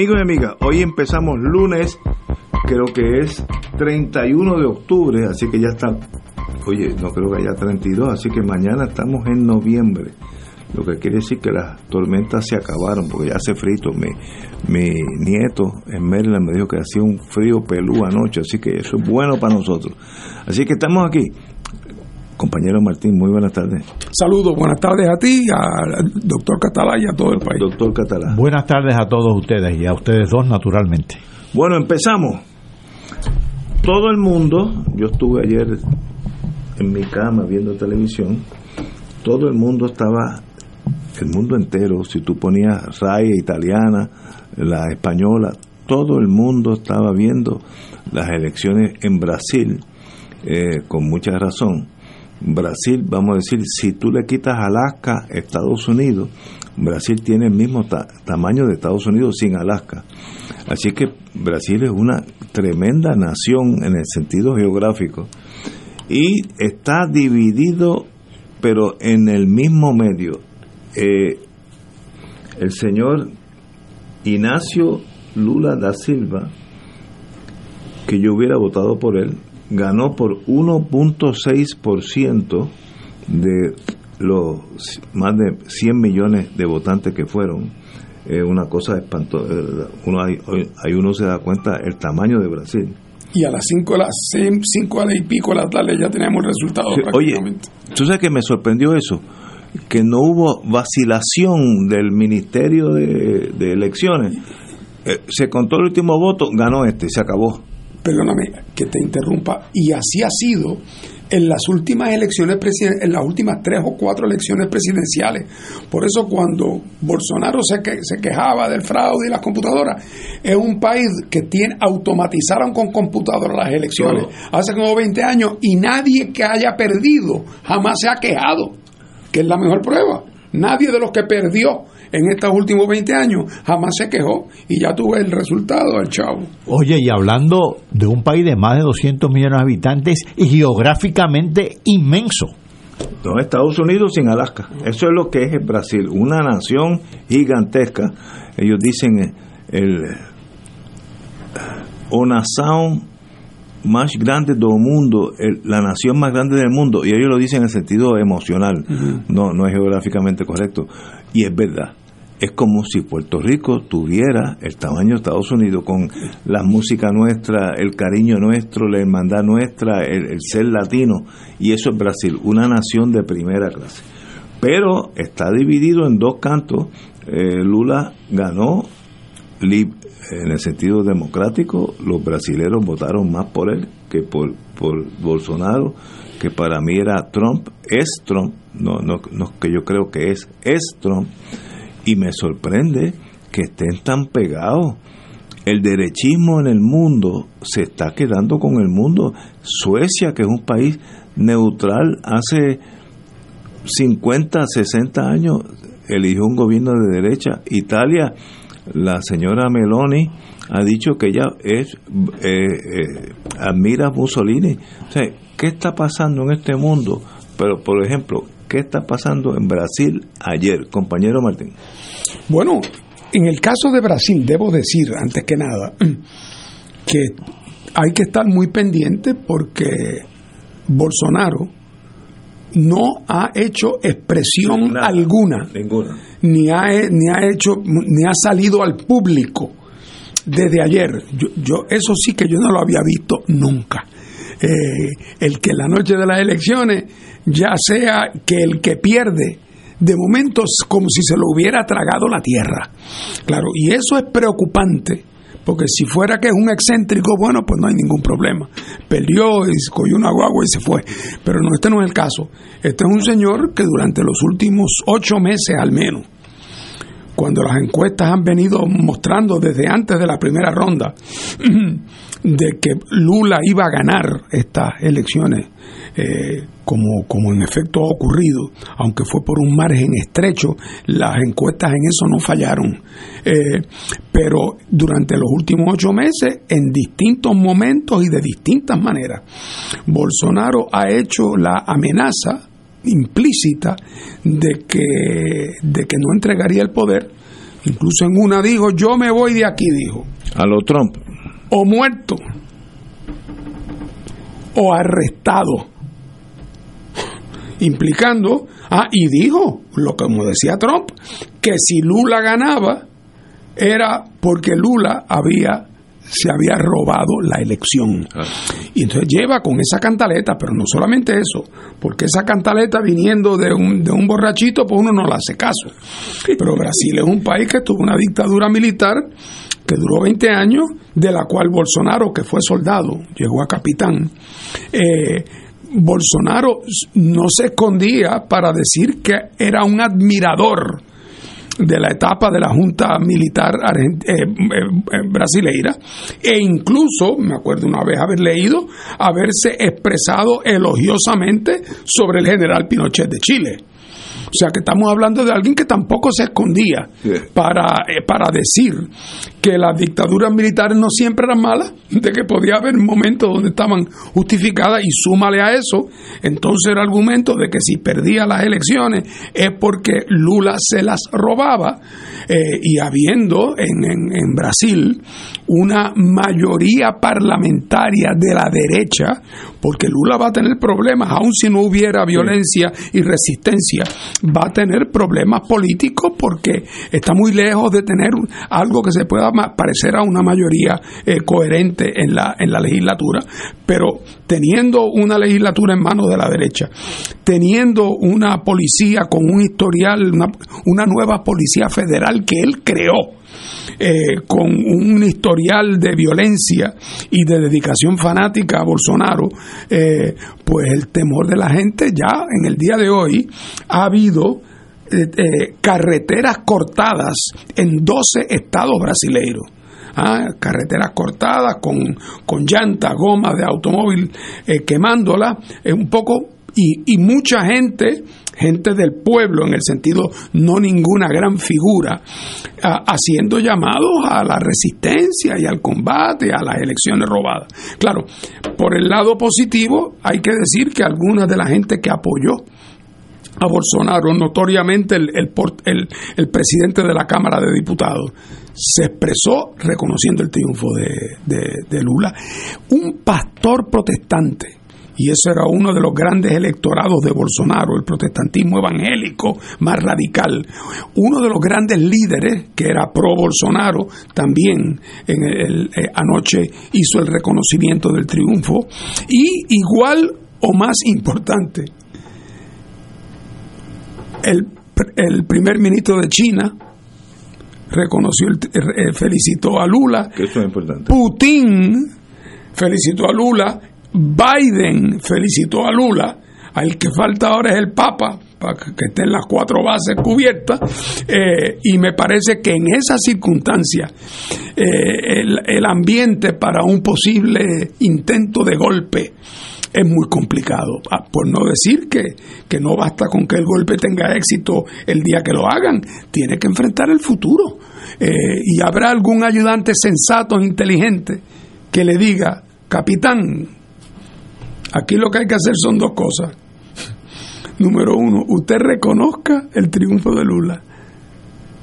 Amigos y amigas, hoy empezamos lunes, creo que es 31 de octubre, así que ya está, oye, no creo que haya 32, así que mañana estamos en noviembre, lo que quiere decir que las tormentas se acabaron, porque ya hace frito. Mi, mi nieto en Maryland me dijo que hacía un frío pelú anoche, así que eso es bueno para nosotros. Así que estamos aquí. Compañero Martín, muy buenas tardes. Saludos, buenas tardes a ti, al doctor Catalá y a todo el país. Doctor Catalá. Buenas tardes a todos ustedes y a ustedes dos naturalmente. Bueno, empezamos. Todo el mundo, yo estuve ayer en mi cama viendo televisión, todo el mundo estaba, el mundo entero, si tú ponías raya italiana, la española, todo el mundo estaba viendo las elecciones en Brasil, eh, con mucha razón. Brasil, vamos a decir, si tú le quitas Alaska, Estados Unidos, Brasil tiene el mismo ta- tamaño de Estados Unidos sin Alaska. Así que Brasil es una tremenda nación en el sentido geográfico y está dividido, pero en el mismo medio. Eh, el señor Ignacio Lula da Silva, que yo hubiera votado por él, ganó por 1.6% de los más de 100 millones de votantes que fueron. Eh, una cosa espantosa. Uno, ahí, ahí uno se da cuenta el tamaño de Brasil. Y a las 5 de las 5 y pico de la tarde ya tenemos el resultado Sí, Oye. ¿tú sabes que me sorprendió eso? Que no hubo vacilación del Ministerio de, de Elecciones. Eh, se contó el último voto, ganó este, se acabó. Perdóname que te interrumpa. Y así ha sido en las últimas elecciones en las últimas tres o cuatro elecciones presidenciales. Por eso cuando Bolsonaro se, que- se quejaba del fraude y las computadoras, es un país que tiene automatizaron con computadoras las elecciones hace como 20 años y nadie que haya perdido jamás se ha quejado, que es la mejor prueba. Nadie de los que perdió en estos últimos 20 años jamás se quejó y ya tuve el resultado del chavo. Oye, y hablando de un país de más de 200 millones de habitantes y geográficamente inmenso. No, Estados Unidos sin Alaska. Eso es lo que es el Brasil, una nación gigantesca. Ellos dicen eh, el nación más grande del mundo, el- la nación más grande del mundo, y ellos lo dicen en el sentido emocional, no, no es geográficamente correcto. Y es verdad. Es como si Puerto Rico tuviera el tamaño de Estados Unidos con la música nuestra, el cariño nuestro, la hermandad nuestra, el, ser latino. Y eso es Brasil, una nación de primera clase. Pero está dividido en dos cantos. Eh, Lula ganó en el sentido democrático, los brasileros votaron más por él que por, por Bolsonaro, que para mí era Trump, es Trump, no, no, no que yo creo que es, es Trump, y me sorprende que estén tan pegados. El derechismo en el mundo se está quedando con el mundo. Suecia, que es un país neutral, hace 50, 60 años eligió un gobierno de derecha. Italia, la señora Meloni ha dicho que ella es eh, eh, admira a Mussolini. O sea, ¿qué está pasando en este mundo? Pero, por ejemplo, ¿qué está pasando en Brasil ayer, compañero Martín? Bueno, en el caso de Brasil, debo decir, antes que nada, que hay que estar muy pendiente porque Bolsonaro no ha hecho expresión Nada. alguna, Ninguna. ni ha, ni ha hecho, ni ha salido al público desde ayer, yo, yo, eso sí que yo no lo había visto nunca. Eh, el que la noche de las elecciones, ya sea que el que pierde, de momento es como si se lo hubiera tragado la tierra. Claro, y eso es preocupante, porque si fuera que es un excéntrico, bueno, pues no hay ningún problema. Perdió y cogió una guagua y se fue. Pero no, este no es el caso. Este es un señor que durante los últimos ocho meses al menos, cuando las encuestas han venido mostrando desde antes de la primera ronda de que Lula iba a ganar estas elecciones, eh, como, como en efecto ha ocurrido, aunque fue por un margen estrecho, las encuestas en eso no fallaron. Eh, pero durante los últimos ocho meses, en distintos momentos y de distintas maneras, Bolsonaro ha hecho la amenaza implícita de que, de que no entregaría el poder. Incluso en una dijo, yo me voy de aquí, dijo. A lo Trump. O muerto. O arrestado. Implicando, ah, y dijo, lo como decía Trump, que si Lula ganaba, era porque Lula había se había robado la elección. Y entonces lleva con esa cantaleta, pero no solamente eso, porque esa cantaleta viniendo de un, de un borrachito, pues uno no le hace caso. Pero Brasil es un país que tuvo una dictadura militar que duró 20 años, de la cual Bolsonaro, que fue soldado, llegó a capitán. Eh, Bolsonaro no se escondía para decir que era un admirador de la etapa de la Junta Militar eh, eh, brasileira e incluso, me acuerdo una vez haber leído, haberse expresado elogiosamente sobre el general Pinochet de Chile. O sea que estamos hablando de alguien que tampoco se escondía para, eh, para decir que las dictaduras militares no siempre eran malas, de que podía haber momentos donde estaban justificadas y súmale a eso, entonces el argumento de que si perdía las elecciones es porque Lula se las robaba eh, y habiendo en, en, en Brasil una mayoría parlamentaria de la derecha, porque Lula va a tener problemas, aun si no hubiera violencia y resistencia, va a tener problemas políticos porque está muy lejos de tener algo que se pueda parecer a una mayoría eh, coherente en la, en la legislatura, pero teniendo una legislatura en manos de la derecha, teniendo una policía con un historial, una, una nueva policía federal que él creó, eh, con un historial de violencia y de dedicación fanática a Bolsonaro, eh, pues el temor de la gente ya en el día de hoy ha habido eh, carreteras cortadas en 12 estados brasileiros. ¿ah? carreteras cortadas con, con llantas, gomas de automóvil quemándolas, un poco y, y, mucha gente, gente del pueblo en el sentido no ninguna gran figura, haciendo llamados a la resistencia y al combate, a las elecciones robadas. Claro, por el lado positivo hay que decir que alguna de la gente que apoyó a Bolsonaro, notoriamente el, el, presidente de la Cámara de Diputados, se expresó reconociendo el triunfo de, de Lula. Un pastor protestante y eso era uno de los grandes electorados de Bolsonaro, el protestantismo evangélico más radical. Uno de los grandes líderes, que era pro Bolsonaro, también en el, eh, anoche hizo el reconocimiento del triunfo. Y igual o más importante, el, el primer ministro de China, reconoció, eh, felicitó a Lula. Que eso es importante. Putin felicitó a Lula Biden felicitó a Lula, al que falta ahora es el Papa, para que estén las cuatro bases cubiertas, eh, y me parece que en esas circunstancias eh, el, el, ambiente para un posible intento de golpe es muy complicado, ah, por no decir que, que no basta con que el golpe tenga éxito el día que lo hagan, tiene que enfrentar el futuro. Eh, y habrá algún ayudante sensato, inteligente, que le diga, capitán, Aquí lo que hay que hacer son dos cosas. Número uno, usted reconozca el triunfo de Lula.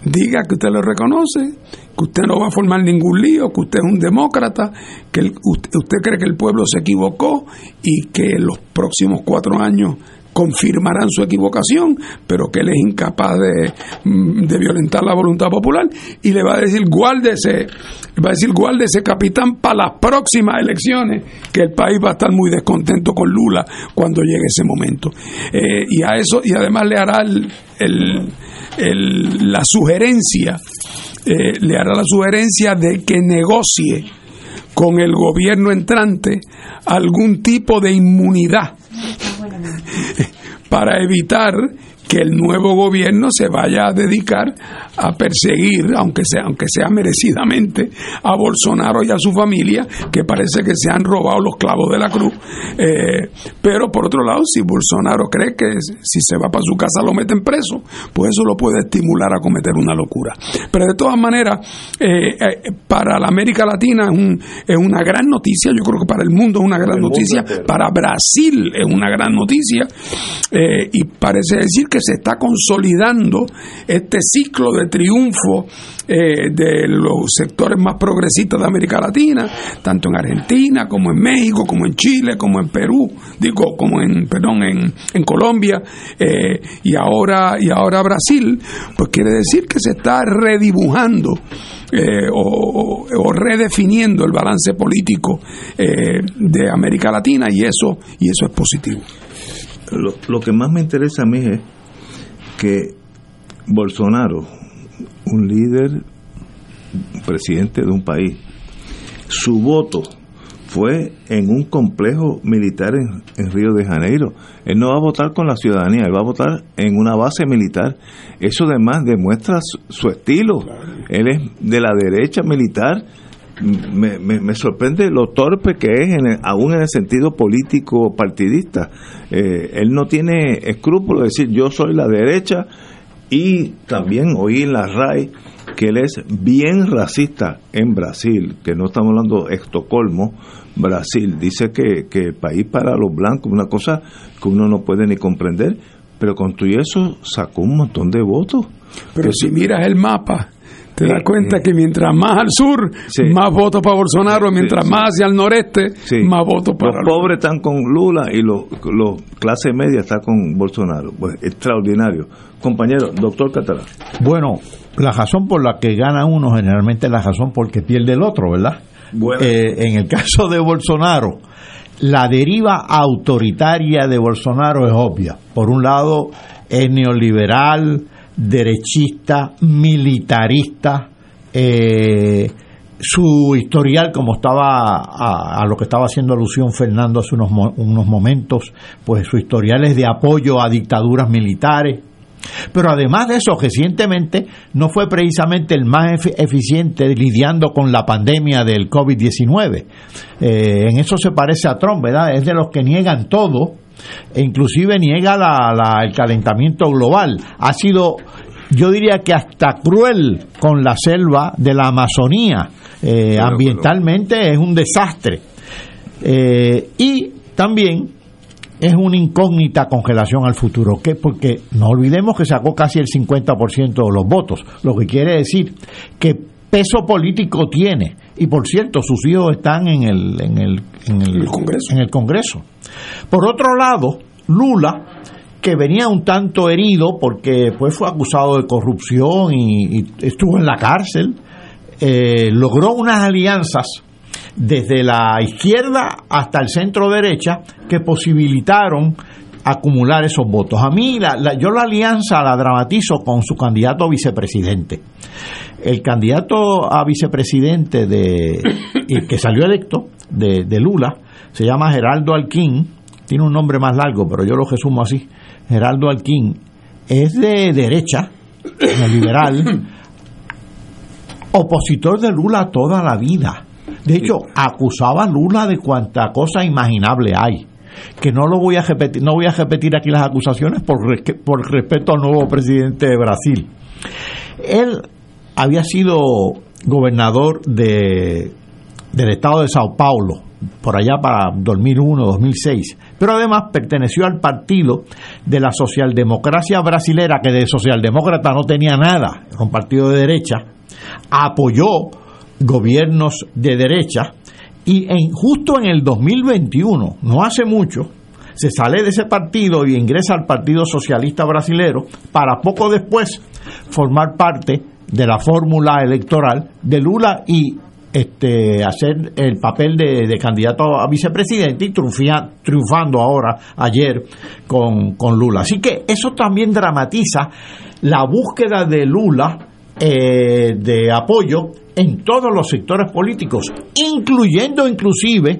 Diga que usted lo reconoce, que usted no va a formar ningún lío, que usted es un demócrata, que usted, usted cree que el pueblo se equivocó y que los próximos cuatro años confirmarán su equivocación, pero que él es incapaz de, mm, de violentar la voluntad popular y le va a decir guárdese, va a decir guárdese capitán para las próximas elecciones, que el país va a estar muy descontento con Lula cuando llegue ese momento. Eh, y a eso, y además le hará el, la sugerencia, eh, le hará la sugerencia de que negocie con el gobierno entrante algún tipo de inmunidad para evitar que el nuevo gobierno se vaya a dedicar a perseguir, aunque sea, aunque sea merecidamente, a Bolsonaro y a su familia, que parece que se han robado los clavos de la cruz. Eh, pero por otro lado, si Bolsonaro cree que si se va para su casa lo meten preso, pues eso lo puede estimular a cometer una locura. Pero de todas maneras, eh, eh, para la América Latina es, un, es una gran noticia, yo creo que para el mundo es una gran noticia, para Brasil es una gran noticia, y parece decir que se está consolidando este ciclo de triunfo eh, de los sectores más progresistas de América Latina, tanto en Argentina como en México, como en Chile, como en Perú, digo, como en, perdón, en, en Colombia eh, y ahora y ahora Brasil, pues quiere decir que se está redibujando eh, o, o, redefiniendo el balance político de América Latina y eso y eso es positivo. Lo, lo, que más me interesa a mí es que Bolsonaro, un líder, presidente de un país, su voto fue en un complejo militar en, Río de Janeiro. Él no va a votar con la ciudadanía, él va a votar en una base militar. Eso además demuestra su, estilo. Él es de la derecha militar. Me, me, sorprende lo torpe que es, en aún en el sentido político partidista. Eh, él no tiene escrúpulos de decir yo soy la derecha y también oí en la RAI que él es bien racista en Brasil, que no estamos hablando de Estocolmo, Brasil. Dice que, que el país para los blancos, una cosa que uno no puede ni comprender, pero con todo eso sacó un montón de votos. Pero si miras el mapa, te das cuenta que mientras más al sur, más votos para Bolsonaro, mientras más hacia el noreste, más votos para Los pobres están con Lula y los, los clase media están con Bolsonaro. Pues extraordinario. Compañero, doctor Catalán. Bueno, la razón por la que gana uno generalmente es la razón porque pierde el otro, ¿verdad? Eh, en el caso de Bolsonaro, la deriva autoritaria de Bolsonaro es obvia. Por un lado, es neoliberal, derechista, militarista, eh, su historial, como estaba a, lo que estaba haciendo alusión Fernando hace unos, unos momentos, pues su historial es de apoyo a dictaduras militares. Pero además de eso, recientemente no fue precisamente el más eficiente lidiando con la pandemia del COVID-19. Eh, en eso se parece a Trump, ¿verdad? Es de los que niegan todo e inclusive niega la, el calentamiento global. Ha sido, yo diría que hasta cruel con la selva de la Amazonía. Eh, ambientalmente es un desastre. Eh, y también es una incógnita con relación al futuro, que porque no olvidemos que sacó casi el 50% de los votos, lo que quiere decir que peso político tiene. Y por cierto, sus hijos están en el, en el, en el, Congreso. en el Congreso. Por otro lado, Lula, que venía un tanto herido porque pues, fue acusado de corrupción y, estuvo en la cárcel, eh, logró unas alianzas desde la izquierda hasta el centro derecha que posibilitaron acumular esos votos. A mí, yo la alianza la dramatizo con su candidato a vicepresidente. El candidato a vicepresidente de que salió electo de, de Lula se llama Geraldo Alquín, tiene un nombre más largo, pero yo lo resumo así. Geraldo Alquín es de derecha, liberal, opositor de Lula toda la vida. De hecho, acusaba a Lula de cuanta cosa imaginable hay. Que no lo voy a repetir, no voy a repetir aquí las acusaciones por, por respeto al nuevo presidente de Brasil. Él había sido gobernador de, del estado de Sao Paulo, por allá para 2001, 2006, pero además perteneció al partido de la socialdemocracia brasilera, que de socialdemócrata no tenía nada, era un partido de derecha, apoyó gobiernos de derecha y en, justo en el 2021, no hace mucho, se sale de ese partido y ingresa al Partido Socialista Brasilero para poco después formar parte de la fórmula electoral de Lula y este, hacer el papel de, candidato a vicepresidente y triunfando ahora ayer con, con, Lula. Así que eso también dramatiza la búsqueda de Lula eh, de apoyo en todos los sectores políticos, incluyendo inclusive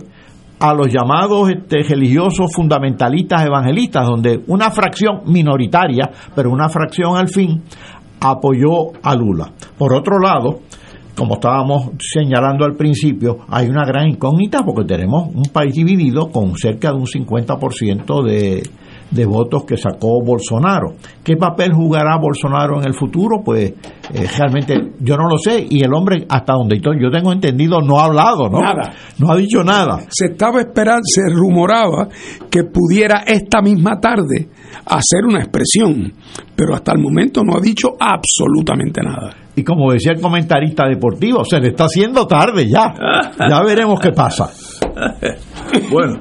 a los llamados este, religiosos fundamentalistas evangelistas, donde una fracción minoritaria, pero una fracción al fin, apoyó a Lula. Por otro lado, como estábamos señalando al principio, hay una gran incógnita porque tenemos un país dividido con cerca de un 50% de, de votos que sacó Bolsonaro. ¿Qué papel jugará Bolsonaro en el futuro? Pues eh, realmente yo no lo sé y el hombre hasta donde yo tengo entendido no ha hablado, ¿no? Nada. No ha dicho nada. Se estaba esperando, se rumoraba que pudiera esta misma tarde hacer una expresión, pero hasta el momento no ha dicho absolutamente nada. Y como decía el comentarista deportivo, se le está haciendo tarde ya. Ya veremos qué pasa. bueno,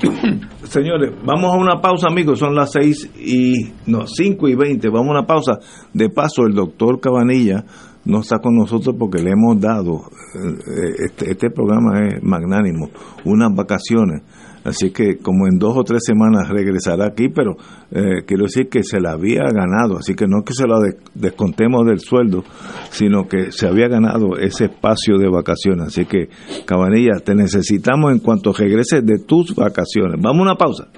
señores, vamos a una pausa, amigos. Son las seis y, no, cinco y veinte. Vamos a una pausa. De paso, el doctor Cabanilla no está con nosotros porque le hemos dado, eh, este, este programa es magnánimo, unas vacaciones Así que como en dos o tres semanas regresará aquí, pero eh, quiero decir que se la había ganado, así que no es que se la descontemos del sueldo, sino que se había ganado ese espacio de vacaciones. Así que, Cabanilla, te necesitamos en cuanto regreses de tus vacaciones. Vamos a una pausa.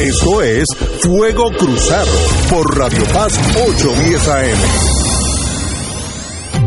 Esto es Fuego Cruzado por Radio Paz 810 AM.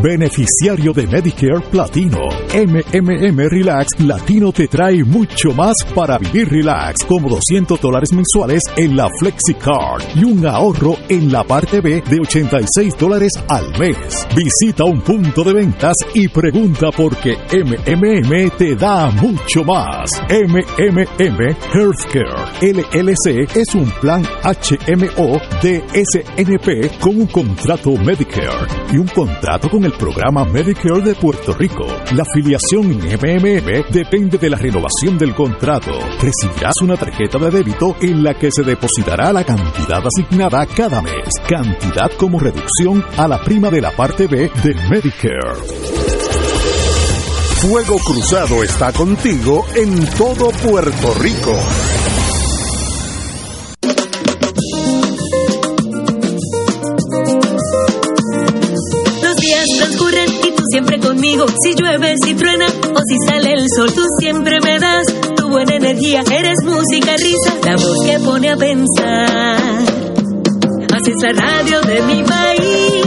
Beneficiario de Medicare Platino. MMM Relax Latino te trae mucho más para vivir relax, como 200 dólares mensuales en la FlexiCard y un ahorro en la parte B de 86 dólares al mes. Visita un punto de ventas y pregunta por qué MMM te da mucho más. MMM Healthcare LLC es un plan HMO de SNP con un contrato Medicare y un contrato con el programa Medicare de Puerto Rico. La afiliación en MMM depende de la renovación del contrato. Recibirás una tarjeta de débito en la que se depositará la cantidad asignada cada mes, cantidad como reducción a la prima de la parte B de Medicare. Fuego Cruzado está contigo en todo Puerto Rico. Si llueve, si truena o si sale el sol, tú siempre me das tu buena energía. Eres música, risa, la voz que pone a pensar. Haces la radio de mi país,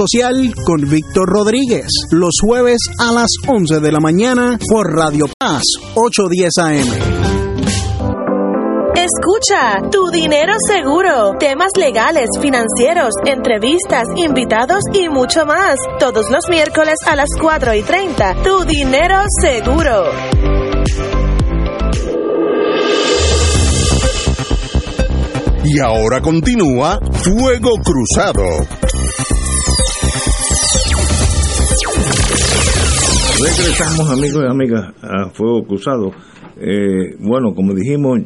Social con Víctor Rodríguez. Los jueves a las 11 de la mañana por Radio Paz 810 AM. Escucha, tu dinero seguro, temas legales, financieros, entrevistas, invitados y mucho más. Todos los miércoles a las 4 y 30. Tu dinero seguro. Y ahora continúa Fuego Cruzado. Regresamos amigos y amigas a Fuego Cruzado. Eh, bueno, como dijimos,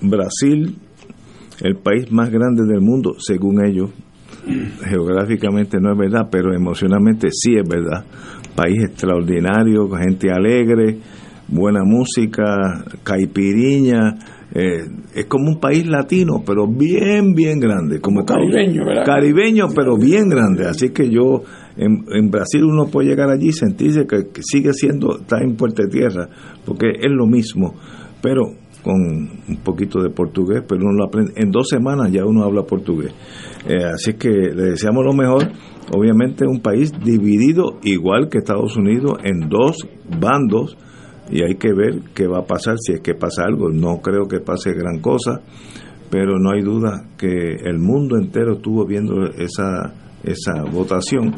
Brasil, el país más grande del mundo, según ellos, geográficamente no es verdad, pero emocionalmente sí es verdad. País extraordinario, gente alegre, buena música, caipiriña. Eh, es como un país latino, pero bien, bien grande. Como caribeño, ¿verdad? Caribeño, pero bien grande. Así que yo, en, Brasil uno puede llegar allí y sentirse que, sigue siendo, está en Puerto Tierra, porque es lo mismo. Pero con un poquito de portugués, pero uno lo aprende. En dos semanas ya uno habla portugués. Eh, así que le deseamos lo mejor. Obviamente un país dividido igual que Estados Unidos en dos bandos y hay que ver qué va a pasar si es que pasa algo. No creo que pase gran cosa, pero no hay duda que el mundo entero estuvo viendo esa, esa votación.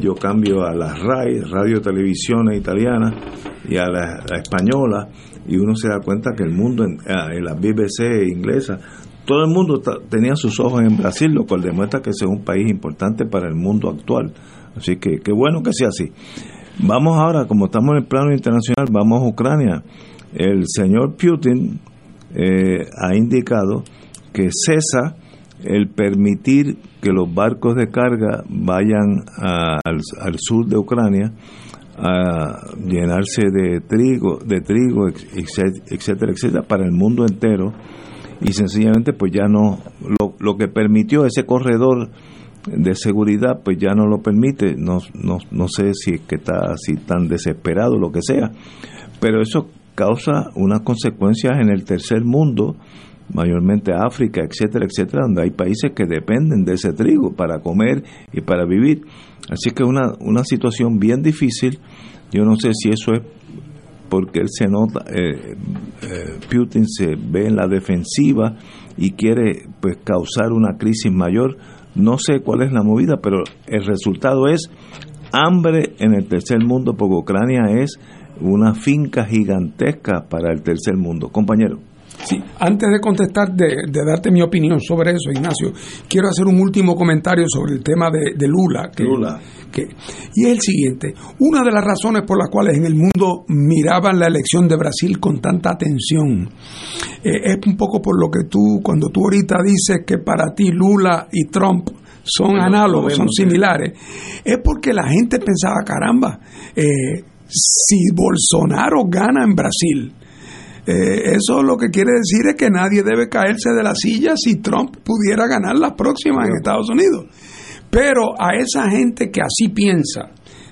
Yo cambio a la RAI, Radio Televisión Italiana, y a la, española, y uno se da cuenta que el mundo, en, en la BBC inglesa, todo el mundo tenía sus ojos en Brasil, lo cual demuestra que es un país importante para el mundo actual. Así que qué bueno que sea así. Vamos ahora, como estamos en el plano internacional, vamos a Ucrania. El señor Putin eh, ha indicado que cesa el permitir que los barcos de carga vayan al, sur de Ucrania a llenarse de trigo, de trigo, etcétera, etcétera, para el mundo entero. Y sencillamente pues ya no lo, lo que permitió ese corredor de seguridad pues ya no lo permite. No, no, no sé si es que está así tan desesperado lo que sea. Pero eso causa unas consecuencias en el tercer mundo mayormente África etcétera etcétera donde hay países que dependen de ese trigo para comer y para vivir así que una una situación bien difícil yo no sé si eso es porque él se nota eh, eh, Putin se ve en la defensiva y quiere pues causar una crisis mayor no sé cuál es la movida, pero el resultado es hambre en el tercer mundo, porque Ucrania es una finca gigantesca para el tercer mundo. Compañero. Sí, antes de contestar, de, darte mi opinión sobre eso, Ignacio, quiero hacer un último comentario sobre el tema de, Lula. Que, Lula. Que, y es el siguiente. Una de las razones por las cuales en el mundo miraban la elección de Brasil con tanta atención eh, es un poco por lo que tú, cuando tú ahorita dices que para ti Lula y Trump son análogos, son similares, es porque la gente pensaba, caramba, eh, si Bolsonaro gana en Brasil, eh, eso lo que quiere decir es que nadie debe caerse de la silla si Trump pudiera ganar las próximas en Estados Unidos. Pero a esa gente que así piensa,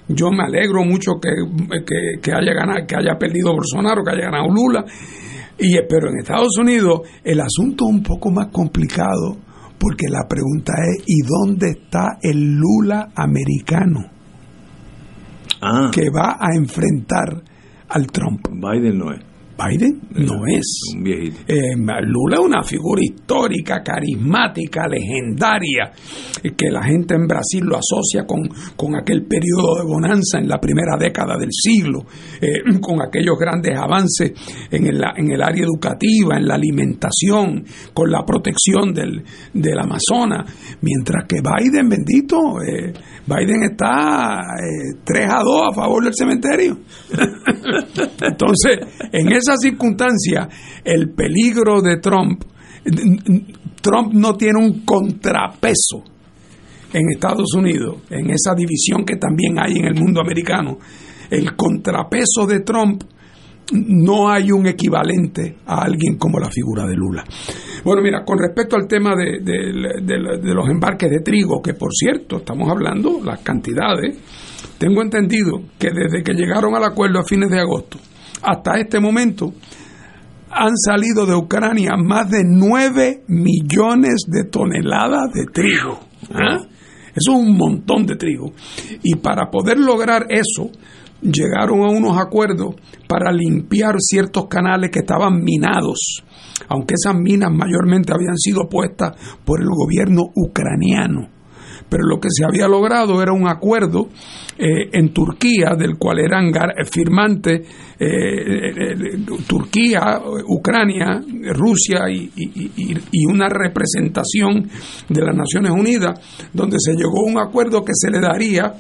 yo me alegro mucho que, que, haya ganado, que haya perdido Bolsonaro, que haya ganado Lula. Y, pero en Estados Unidos el asunto es un poco más complicado porque la pregunta es ¿y dónde está el Lula americano? Ah. Que va a enfrentar al Trump. Biden no es. Biden no es. Eh, Lula es una figura histórica, carismática, legendaria, que la gente en Brasil lo asocia con, con aquel periodo de bonanza en la primera década del siglo, eh, con aquellos grandes avances en el, en el área educativa, en la alimentación, con la protección del, del Amazonas, mientras que Biden, bendito, eh, Biden está 3 a 2 a favor del cementerio. Entonces, en esa circunstancia, el peligro de Trump, Trump no tiene un contrapeso en Estados Unidos, en esa división que también hay en el mundo americano. El contrapeso de Trump no hay un equivalente a alguien como la figura de Lula. Bueno, mira, con respecto al tema de, de, los embarques de trigo, que por cierto, estamos hablando las cantidades, tengo entendido que desde que llegaron al acuerdo a fines de agosto hasta este momento han salido de Ucrania más de 9 millones de toneladas de trigo. ¿ah? Eso es un montón de trigo. Y para poder lograr eso, llegaron a unos acuerdos para limpiar ciertos canales que estaban minados, aunque esas minas mayormente habían sido puestas por el gobierno ucraniano. Pero lo que se había logrado era un acuerdo eh, en Turquía, del cual eran firmantes eh, eh, Turquía, Ucrania, Rusia y, una representación de las Naciones Unidas, donde se llegó a un acuerdo que se le daría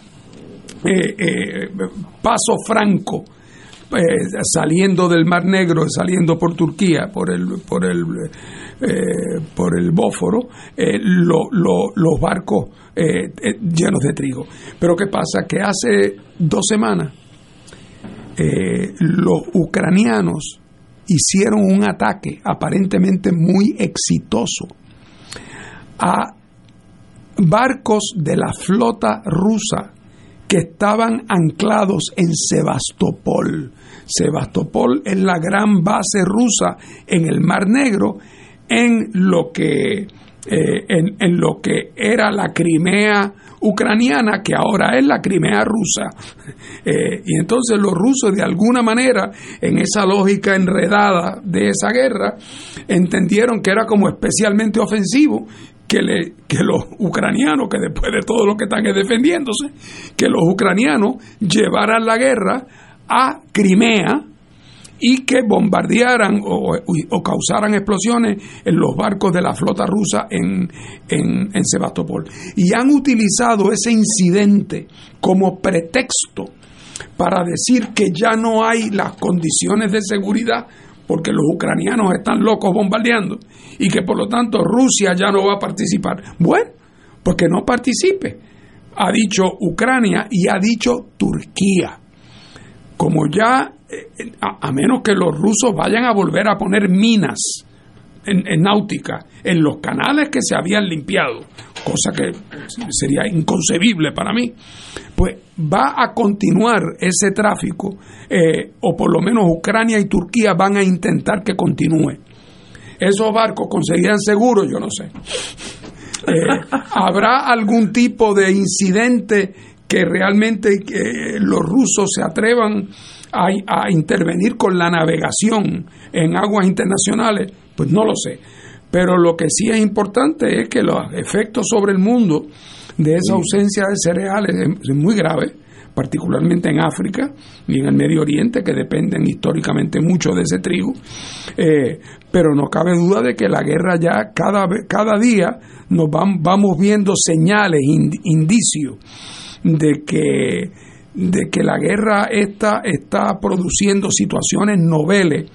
paso franco saliendo del Mar Negro, saliendo por Turquía, por el, por el eh, por el Bósforo eh, los barcos llenos de trigo. Pero ¿qué pasa? Que hace dos semanas los ucranianos hicieron un ataque aparentemente muy exitoso a barcos de la flota rusa que estaban anclados en Sebastopol. Sebastopol es la gran base rusa en el Mar Negro, en lo que, eh, en, lo que era la Crimea ucraniana, que ahora es la Crimea rusa. Eh, y entonces los rusos, de alguna manera, en esa lógica enredada de esa guerra, entendieron que era como especialmente ofensivo que, le, que los ucranianos, que después de todo lo que están defendiéndose, que los ucranianos llevaran la guerra a Crimea y que bombardearan o, causaran explosiones en los barcos de la flota rusa en, en, en Sebastopol. Y han utilizado ese incidente como pretexto para decir que ya no hay las condiciones de seguridad porque los ucranianos están locos bombardeando y que por lo tanto Rusia ya no va a participar. Bueno, pues que no participe. Ha dicho Ucrania y ha dicho Turquía. Como ya, eh, a, menos que los rusos vayan a volver a poner minas en, náutica en los canales que se habían limpiado, cosa que sería inconcebible para mí, pues va a continuar ese tráfico, eh, o por lo menos Ucrania y Turquía van a intentar que continúe. Esos barcos conseguirán seguro, yo no sé. Eh, ¿Habrá algún tipo de incidente que realmente los rusos se atrevan a, a, intervenir con la navegación en aguas internacionales? Pues no lo sé. Pero lo que sí es importante es que los efectos sobre el mundo de esa ausencia de cereales es, muy grave, particularmente en África y en el Medio Oriente, que dependen históricamente mucho de ese trigo. Eh, pero no cabe duda de que la guerra ya cada, cada día nos vamos viendo señales, indicios de que, de que la guerra esta está produciendo situaciones noveles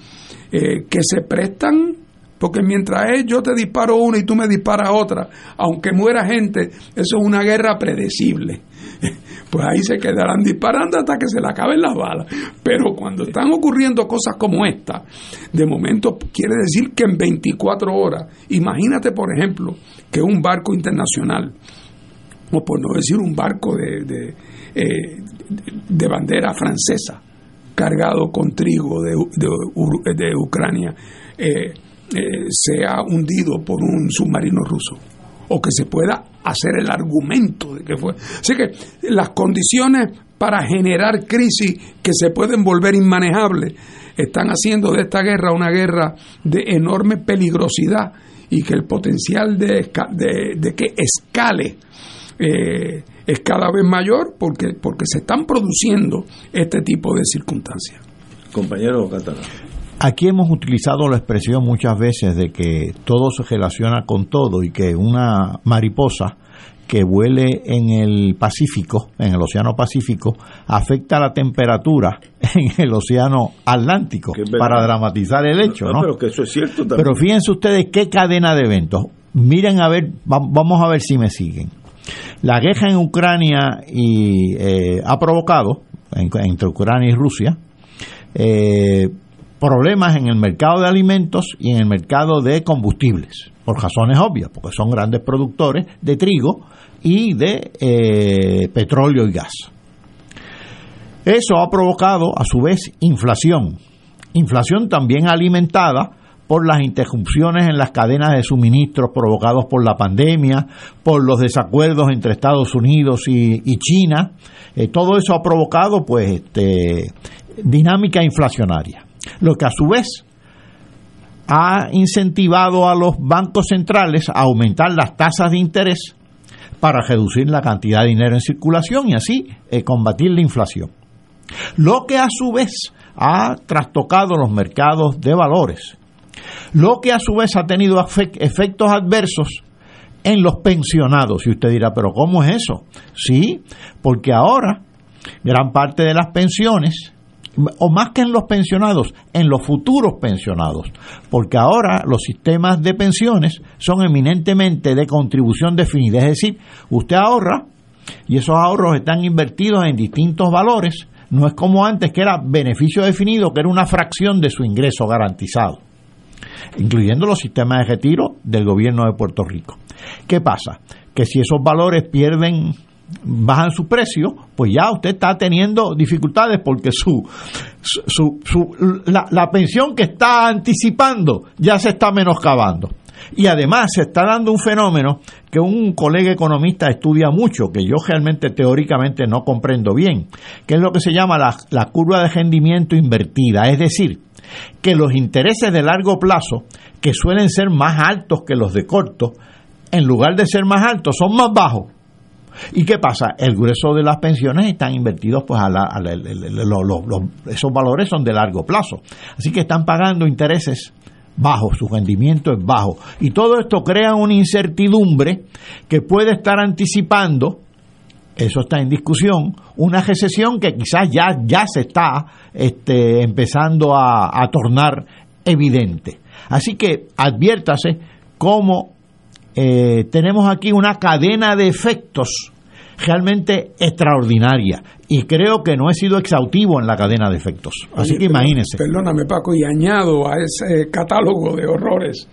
eh, que se prestan porque mientras yo te disparo una y tú me disparas otra, aunque muera gente, eso es una guerra predecible. Pues ahí se quedarán disparando hasta que se le acaben las balas. Pero cuando están ocurriendo cosas como esta, de momento quiere decir que en 24 horas, imagínate por ejemplo que un barco internacional, o por no decir un barco de, de, eh, bandera francesa, cargado con trigo de, de Ucrania, eh, eh, sea hundido por un submarino ruso o que se pueda hacer el argumento de que fue. Así que las condiciones para generar crisis que se pueden volver inmanejables están haciendo de esta guerra una guerra de enorme peligrosidad y que el potencial de, de, que escale eh, es cada vez mayor porque, porque se están produciendo este tipo de circunstancias. Compañero Catalán. Aquí hemos utilizado la expresión muchas veces de que todo se relaciona con todo y que una mariposa que vuele en el Pacífico, en el Océano Pacífico, afecta la temperatura en el Océano Atlántico, para dramatizar el hecho, ¿no? Pero que eso es cierto también. Pero fíjense ustedes qué cadena de eventos. Miren a ver, vamos a ver si me siguen. La guerra en Ucrania y, eh, ha provocado, entre Ucrania y Rusia, eh, problemas en el mercado de alimentos y en el mercado de combustibles, por razones obvias, porque son grandes productores de trigo y de eh, petróleo y gas. Eso ha provocado, a su vez, inflación. Inflación también alimentada por las interrupciones en las cadenas de suministros provocados por la pandemia, por los desacuerdos entre Estados Unidos y, China. Eh, todo eso ha provocado, pues, este, dinámica inflacionaria lo que a su vez ha incentivado a los bancos centrales a aumentar las tasas de interés para reducir la cantidad de dinero en circulación y así eh, combatir la inflación. Lo que a su vez ha trastocado los mercados de valores. Lo que a su vez ha tenido efectos adversos en los pensionados. Y usted dirá, pero ¿cómo es eso? Sí, porque ahora gran parte de las pensiones o más que en los pensionados, en los futuros pensionados, porque ahora los sistemas de pensiones son eminentemente de contribución definida, es decir, usted ahorra y esos ahorros están invertidos en distintos valores, no es como antes que era beneficio definido, que era una fracción de su ingreso garantizado, incluyendo los sistemas de retiro del gobierno de Puerto Rico. ¿Qué pasa? Que si esos valores pierden bajan su precio, pues ya usted está teniendo dificultades porque su, su, su la, la, pensión que está anticipando ya se está menoscabando. Y además se está dando un fenómeno que un colega economista estudia mucho, que yo realmente teóricamente no comprendo bien, que es lo que se llama la, la curva de rendimiento invertida. Es decir, que los intereses de largo plazo, que suelen ser más altos que los de corto, en lugar de ser más altos, son más bajos. ¿Y qué pasa? El grueso de las pensiones están invertidos, pues a la, esos valores son de largo plazo. Así que están pagando intereses bajos, su rendimiento es bajo. Y todo esto crea una incertidumbre que puede estar anticipando, eso está en discusión, una recesión que quizás ya, ya se está este, empezando a, a tornar evidente. Así que adviértase cómo eh, tenemos aquí una cadena de efectos realmente extraordinaria y creo que no he sido exhaustivo en la cadena de efectos. Así que imagínense. Perdóname Paco, y añado a ese catálogo de horrores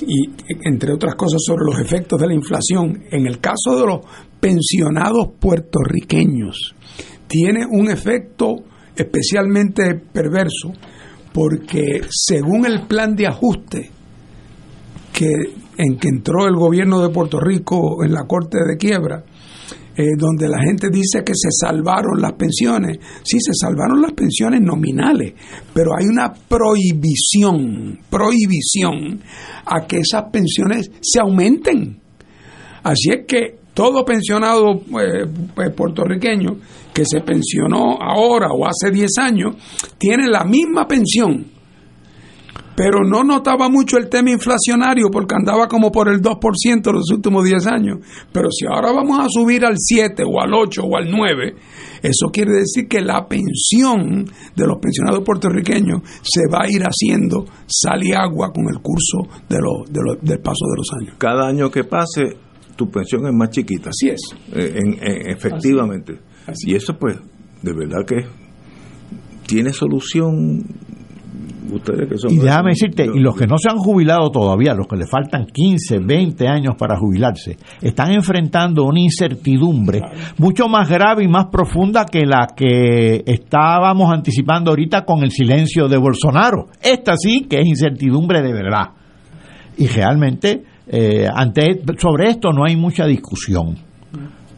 y entre otras cosas sobre los efectos de la inflación, en el caso de los pensionados puertorriqueños, tiene un efecto especialmente perverso porque según el plan de ajuste que en que entró el gobierno de Puerto Rico en la corte de quiebra, eh, donde la gente dice que se salvaron las pensiones. Sí, se salvaron las pensiones nominales, pero hay una prohibición, prohibición a que esas pensiones se aumenten. Así es que todo pensionado eh, pues, puertorriqueño que se pensionó ahora o hace 10 años tiene la misma pensión pero no notaba mucho el tema inflacionario porque andaba como por el 2% los últimos 10 años. Pero si ahora vamos a subir al 7 o al 8 o al 9, eso quiere decir que la pensión de los pensionados puertorriqueños se va a ir haciendo sal y agua con el curso de lo, del paso de los años. Cada año que pase, tu pensión es más chiquita. Así es. Eh, efectivamente. Y eso pues, de verdad que tiene solución y déjame decirte, y los que no se han jubilado todavía, los que le faltan 15, 20 años para jubilarse, están enfrentando una incertidumbre mucho más grave y más profunda que la que estábamos anticipando ahorita con el silencio de Bolsonaro. Esta sí que es incertidumbre de verdad. Y realmente, eh, ante, sobre esto no hay mucha discusión.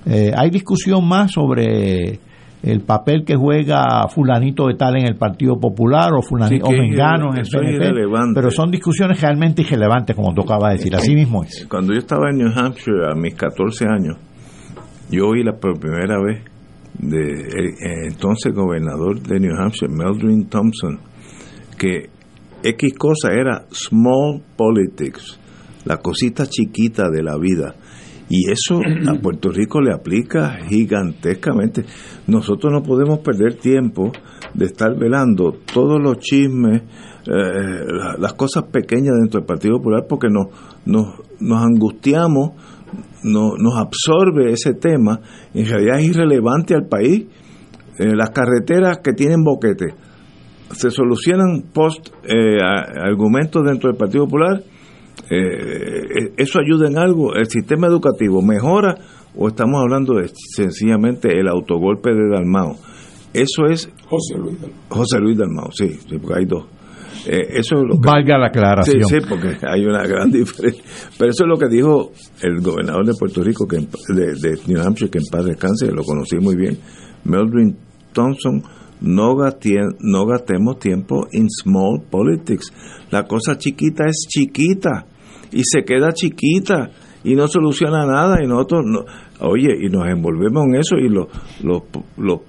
Eh, hay discusión más sobre el papel que juega fulanito de tal en el Partido Popular o fulanito o mengano en el PNP, pero son discusiones realmente irrelevantes como de decir, así mismo es. Cuando yo estaba en New Hampshire a mis 14 años, yo oí la por primera vez de entonces gobernador de New Hampshire, Meldrin Thompson, que X cosa era small politics, la cosita chiquita de la vida y eso a Puerto Rico le aplica gigantescamente. Nosotros no podemos perder tiempo de estar velando todos los chismes, eh, las cosas pequeñas dentro del Partido Popular, porque nos, nos, nos angustiamos, nos absorbe ese tema, en realidad es irrelevante al país. Eh, las carreteras que tienen boquete se solucionan post eh, argumentos dentro del Partido Popular eh, ¿Eso ayuda en algo? ¿El sistema educativo mejora o estamos hablando de sencillamente el autogolpe de Dalmao? Eso es... José Luis Dalmao. José Luis Dalmao, sí, porque hay dos. Eh, eso es lo que, Valga la aclaración. Sí, sí, porque hay una gran diferencia. Pero eso es lo que dijo el gobernador de Puerto Rico, que de, de New Hampshire, que en paz descanse, lo conocí muy bien, Meldrin Thompson, no, no gastemos tiempo en small politics. La cosa chiquita es chiquita y se queda chiquita y no soluciona nada y nosotros, no, oye, y nos envolvemos en eso y los, los, los,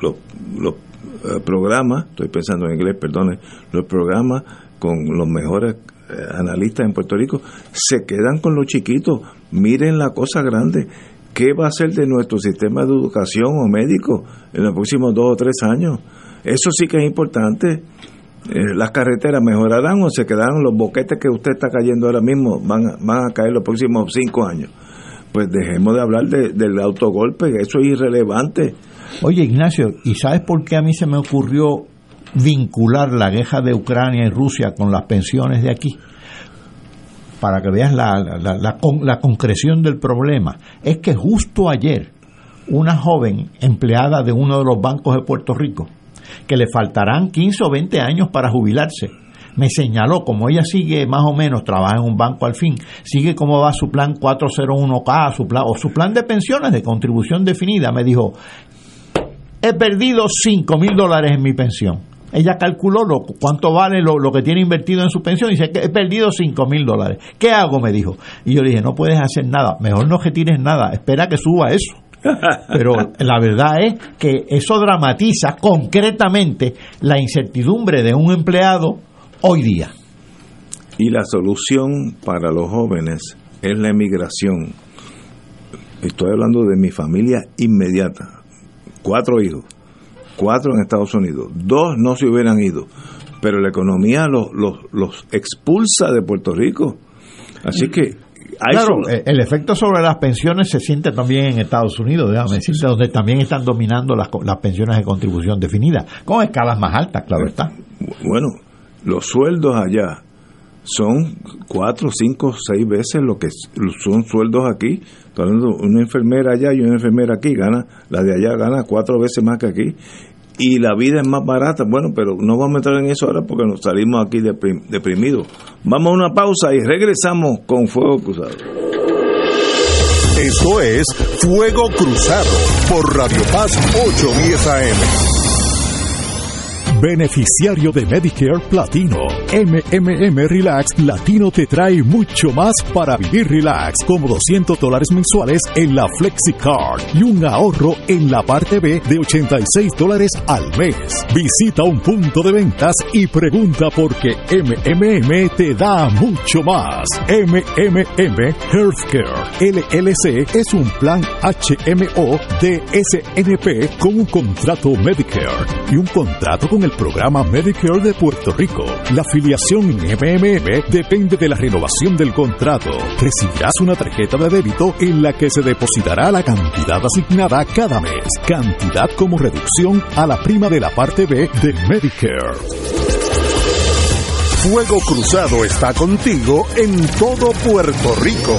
los, eh, programas, estoy pensando en inglés, perdone, los programas con los mejores eh, analistas en Puerto Rico se quedan con los chiquitos, miren la cosa grande. ¿Qué va a ser de nuestro sistema de educación o médico en los próximos dos o tres años? Eso sí que es importante. Eh, las carreteras mejorarán o se quedarán los boquetes que usted está cayendo ahora mismo, van, van a caer los próximos cinco años. Pues dejemos de hablar del autogolpe, eso es irrelevante. Oye, Ignacio, ¿y sabes por qué a mí se me ocurrió vincular la guerra de Ucrania y Rusia con las pensiones de aquí? Para que veas la, la, la, la concreción del problema. Es que justo ayer, una joven empleada de uno de los bancos de Puerto Rico, que le faltarán 15 o 20 años para jubilarse, me señaló, como ella sigue más o menos, trabaja en un banco al fin, sigue cómo va su plan 401k, su plan, o su plan de pensiones de contribución definida, me dijo, he perdido 5 mil dólares en mi pensión. Ella calculó lo, cuánto vale lo, lo, que tiene invertido en su pensión y dice que he perdido 5 mil dólares. ¿Qué hago? Me dijo. Y yo le dije, no puedes hacer nada, mejor no retires nada, espera que suba eso. Pero la verdad es que eso dramatiza concretamente la incertidumbre de un empleado hoy día. Y la solución para los jóvenes es la emigración. Estoy hablando de mi familia inmediata. Cuatro hijos. Cuatro en Estados Unidos. Dos no se hubieran ido. Pero la economía los, los, los expulsa de Puerto Rico. Así que claro, eh, el efecto sobre las pensiones se siente también en Estados Unidos, déjame decirte, donde también están dominando las, las pensiones de contribución definida, con escalas más altas, claro está. Bueno, los sueldos allá son cuatro, cinco, seis veces lo que son sueldos aquí. Una enfermera allá y una enfermera aquí gana, la de allá gana cuatro veces más que aquí. Y la vida es más barata. Bueno, pero no vamos a entrar en eso ahora porque nos salimos aquí deprimidos. Vamos a una pausa y regresamos con Fuego Cruzado. Esto es Fuego Cruzado por Radio Paz 810 AM beneficiario de Medicare Platino. MMM Relax Latino te trae mucho más para vivir relax, como 200 dólares mensuales en la FlexiCard y un ahorro en la parte B de 86 dólares al mes. Visita un punto de ventas y pregunta por qué MMM te da mucho más. MMM Healthcare LLC es un plan HMO de SNP con un contrato Medicare y un contrato con el programa Medicare de Puerto Rico. La afiliación en MMM depende de la renovación del contrato. Recibirás una tarjeta de débito en la que se depositará la cantidad asignada cada mes, cantidad como reducción a la prima de la parte B de Medicare. Fuego Cruzado está contigo en todo Puerto Rico.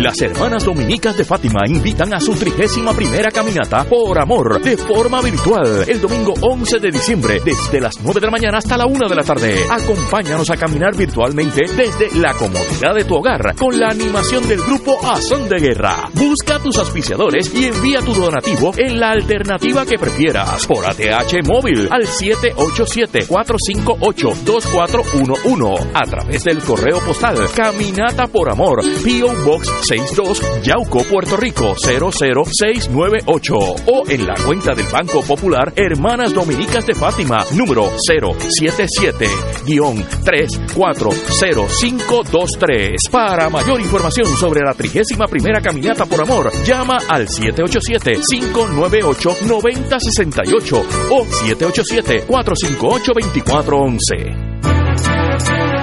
Las hermanas dominicas de Fátima invitan a su trigésima primera caminata por amor de forma virtual el domingo 11 de diciembre desde las 9 de la mañana hasta la 1 de la tarde. Acompáñanos a caminar virtualmente desde la comodidad de tu hogar con la animación del grupo Azón de Guerra. Busca tus auspiciadores y envía tu donativo en la alternativa que prefieras por ATH móvil al 787-458-2411 a través del correo postal Caminata por Amor P.O. Box 62 Yauco, Puerto Rico 00698 o en la cuenta del Banco Popular Hermanas Dominicas de Fátima número 077-340523. Para mayor información sobre la trigésima primera caminata por amor, llama al 787-598-9068 o 787-458-2411.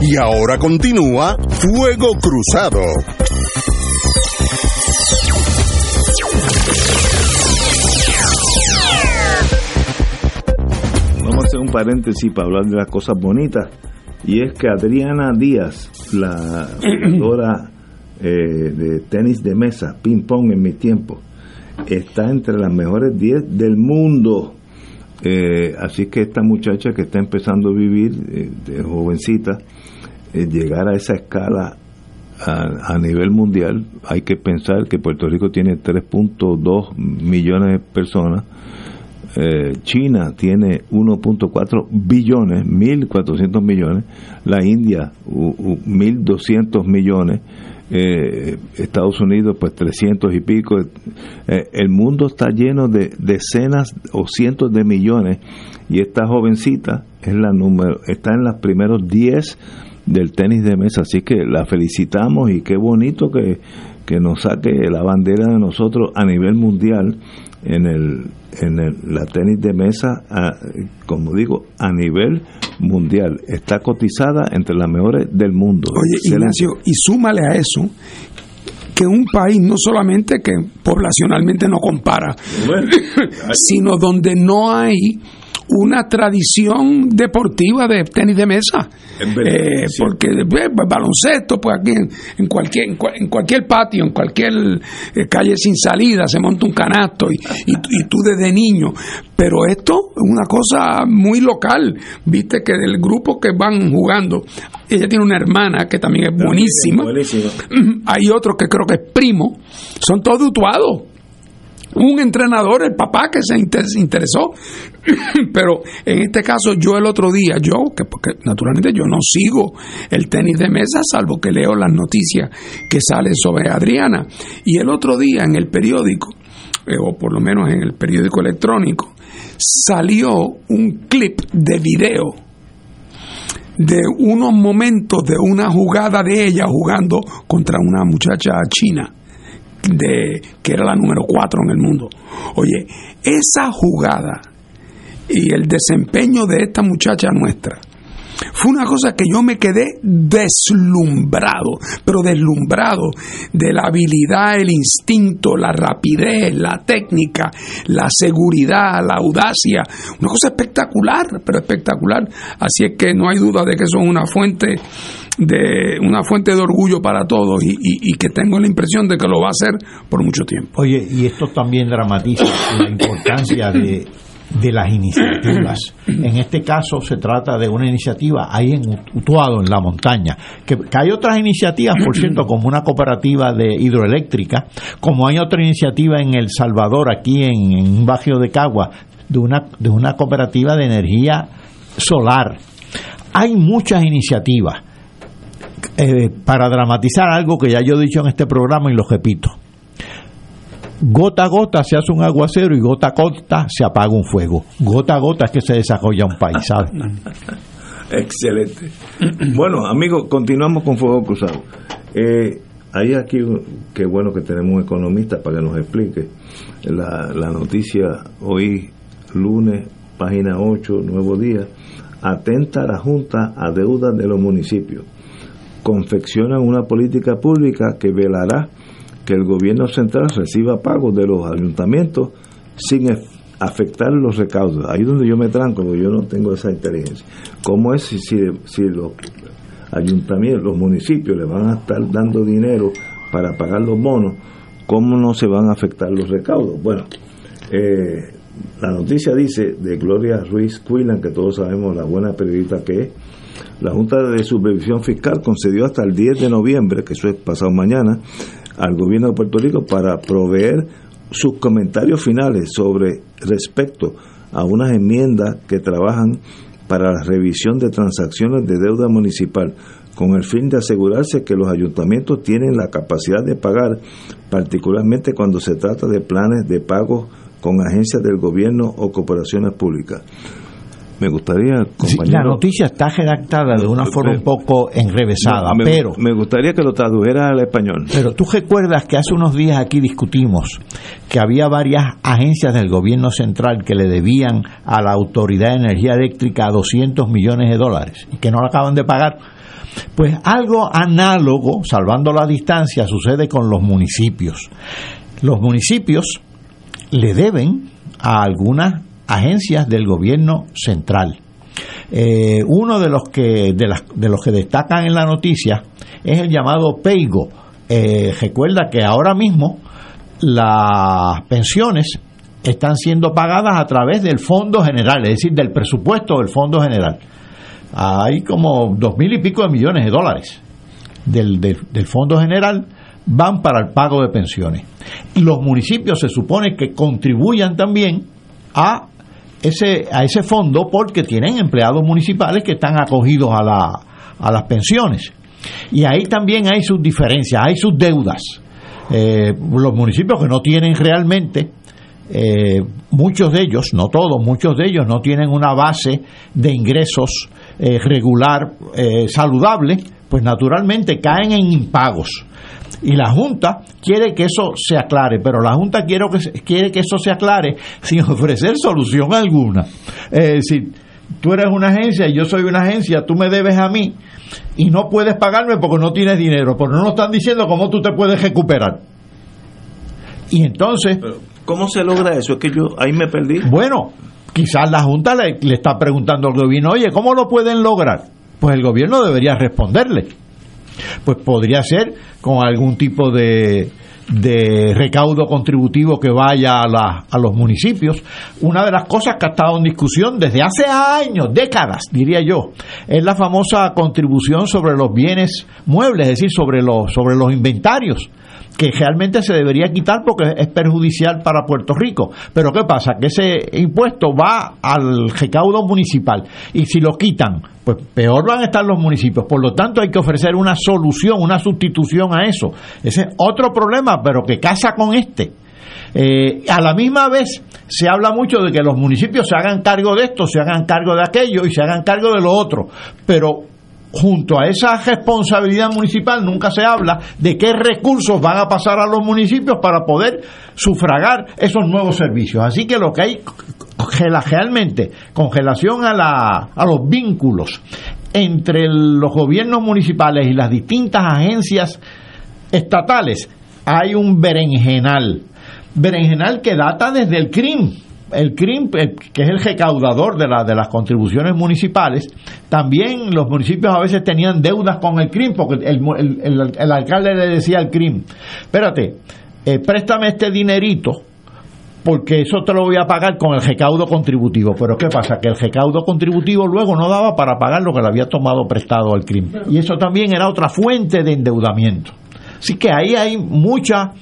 Y ahora continúa Fuego Cruzado. Vamos a hacer un paréntesis para hablar de las cosas bonitas. Y es que Adriana Díaz, la jugadora eh, de tenis de mesa, ping pong en mi tiempo, está entre las mejores 10 del mundo. Eh, así que esta muchacha que está empezando a vivir, eh, de jovencita, llegar a esa escala a, nivel mundial, hay que pensar que Puerto Rico tiene 3.2 millones de personas, eh, China tiene 1.4 billones, 1.400 millones, la India u- u- 1.200 millones, eh, Estados Unidos pues 300 y pico, Eh, el mundo está lleno de decenas o cientos de millones y esta jovencita está en los primeros 10 del tenis de mesa, así que la felicitamos y qué bonito que, que nos saque la bandera de nosotros a nivel mundial en el en el, la tenis de mesa, a- como digo, a nivel mundial. Está cotizada entre las mejores del mundo. Oye, Excelente. Ignacio, y súmale a eso que un país no solamente que poblacionalmente no compara, sino donde no hay una tradición deportiva de tenis de mesa. Eh, sí. Porque eh, baloncesto, pues aquí en, en cualquier en, en cualquier patio, en cualquier eh, calle sin salida se monta un canasto y, y, y tú desde niño. Pero esto es una cosa muy local. Viste que del grupo que van jugando, ella tiene una hermana que también es buenísima. Hay otro que creo que es primo. Son todos dutuados un entrenador, el papá que se inter- se interesó. Pero en este caso, yo el otro día, yo, que porque naturalmente yo no sigo el tenis de mesa, salvo que leo las noticias que salen sobre Adriana. Y el otro día en el periódico, eh, o por lo menos en el periódico electrónico, salió un clip de video de unos momentos de una jugada de ella jugando contra una muchacha china de que era la número 4 en el mundo. Oye, esa jugada y el desempeño de esta muchacha nuestra fue una cosa que yo me quedé deslumbrado, pero deslumbrado de la habilidad, el instinto, la rapidez, la técnica, la seguridad, la audacia, una cosa espectacular, pero espectacular. Así es que no hay duda de que son una fuente de una fuente de orgullo para todos y, y- y que tengo la impresión de que lo va a hacer por mucho tiempo. Oye, y esto también dramatiza la importancia de, de las iniciativas. En este caso se trata de una iniciativa ahí en Utuado, en la montaña. Que, que hay otras iniciativas, por cierto, como una cooperativa de hidroeléctrica, como hay otra iniciativa en El Salvador, aquí en, en un barrio de Cagua, de una, de una cooperativa de energía solar. Hay muchas iniciativas. Eh, para dramatizar algo que ya yo he dicho en este programa y lo repito gota a gota se hace un aguacero y gota a gota se apaga un fuego. Gota a gota es que se desarrolla un país. Excelente. Bueno, amigos, continuamos con Fuego Cruzado. Eh, hay aquí, qué bueno que tenemos un economista para que nos explique la, la noticia hoy, lunes, página 8, nuevo día. Atenta la Junta a deudas de los municipios. Confeccionan una política pública que velará que el gobierno central reciba pagos de los ayuntamientos sin afectar los recaudos. Ahí es donde yo me tranco, porque yo no tengo esa inteligencia. ¿Cómo es si, si, si los ayuntamientos, los municipios le van a estar dando dinero para pagar los bonos? ¿Cómo no se van a afectar los recaudos? Bueno, eh, la noticia dice de Gloria Ruiz Quillan, que todos sabemos la buena periodista que es, la Junta de Supervisión Fiscal concedió hasta el 10 de noviembre, que eso es pasado mañana, al gobierno de Puerto Rico para proveer sus comentarios finales sobre respecto a unas enmiendas que trabajan para la revisión de transacciones de deuda municipal con el fin de asegurarse que los ayuntamientos tienen la capacidad de pagar, particularmente cuando se trata de planes de pago con agencias del gobierno o corporaciones públicas. Me gustaría, la noticia está redactada de una forma un poco enrevesada, me, pero... Me gustaría que lo tradujera al español. Pero tú recuerdas que hace unos días aquí discutimos que había varias agencias del gobierno central que le debían a la Autoridad de Energía Eléctrica 200 millones de dólares y que no la acaban de pagar. Pues algo análogo, salvando la distancia, sucede con los municipios. Los municipios le deben a algunas agencias del gobierno central. Eh, uno de los que de, las, de, los que destacan en la noticia es el llamado PEIGO. Eh, recuerda que ahora mismo las pensiones están siendo pagadas a través del Fondo General, es decir, del presupuesto del Fondo General. Hay como dos mil y pico de millones de dólares del, del, del Fondo General van para el pago de pensiones. Los municipios se supone que contribuyan también a ese, a ese fondo porque tienen empleados municipales que están acogidos a, la, a las pensiones. Y ahí también hay sus diferencias, hay sus deudas. Eh, los municipios que no tienen realmente, eh, muchos de ellos, no todos, muchos de ellos no tienen una base de ingresos eh, regular, saludable, pues naturalmente caen en impagos y la Junta quiere que eso se aclare, pero la Junta quiere que, quiere que eso se aclare sin ofrecer solución alguna. Es decir, tú eres una agencia y yo soy una agencia, tú me debes a mí y no puedes pagarme porque no tienes dinero, pero no nos están diciendo cómo tú te puedes recuperar. Y entonces... ¿Cómo se logra eso? Es que yo ahí me perdí. Bueno, quizás la Junta le, le está preguntando al gobierno, oye, ¿cómo lo pueden lograr? Pues el gobierno debería responderle pues podría ser con algún tipo de, de recaudo contributivo que vaya a, a, los municipios. Una de las cosas que ha estado en discusión desde hace años, décadas, diría yo, es la famosa contribución sobre los bienes muebles, es decir, sobre los, sobre los inventarios que realmente se debería quitar porque es perjudicial para Puerto Rico. Pero ¿qué pasa? Que ese impuesto va al recaudo municipal y si lo quitan, pues peor van a estar los municipios. Por lo tanto, hay que ofrecer una solución, una sustitución a eso. Ese es otro problema, pero que casa con este. Eh, a la misma vez se habla mucho de que los municipios se hagan cargo de esto, se hagan cargo de aquello y se hagan cargo de lo otro, pero junto a esa responsabilidad municipal nunca se habla de qué recursos van a pasar a los municipios para poder sufragar esos nuevos servicios. Así que lo que hay realmente congelación a, la, a los vínculos entre los gobiernos municipales y las distintas agencias estatales, hay un berenjenal. Berenjenal que data desde el CRIM, el CRIM, que es el recaudador de, de las contribuciones municipales, también los municipios a veces tenían deudas con el CRIM, porque el, el, el, alcalde le decía al CRIM, espérate, eh, préstame este dinerito, porque eso te lo voy a pagar con el recaudo contributivo. Pero ¿qué pasa? Que el recaudo contributivo luego no daba para pagar lo que le había tomado prestado al CRIM. Y eso también era otra fuente de endeudamiento. Así que ahí hay mucha,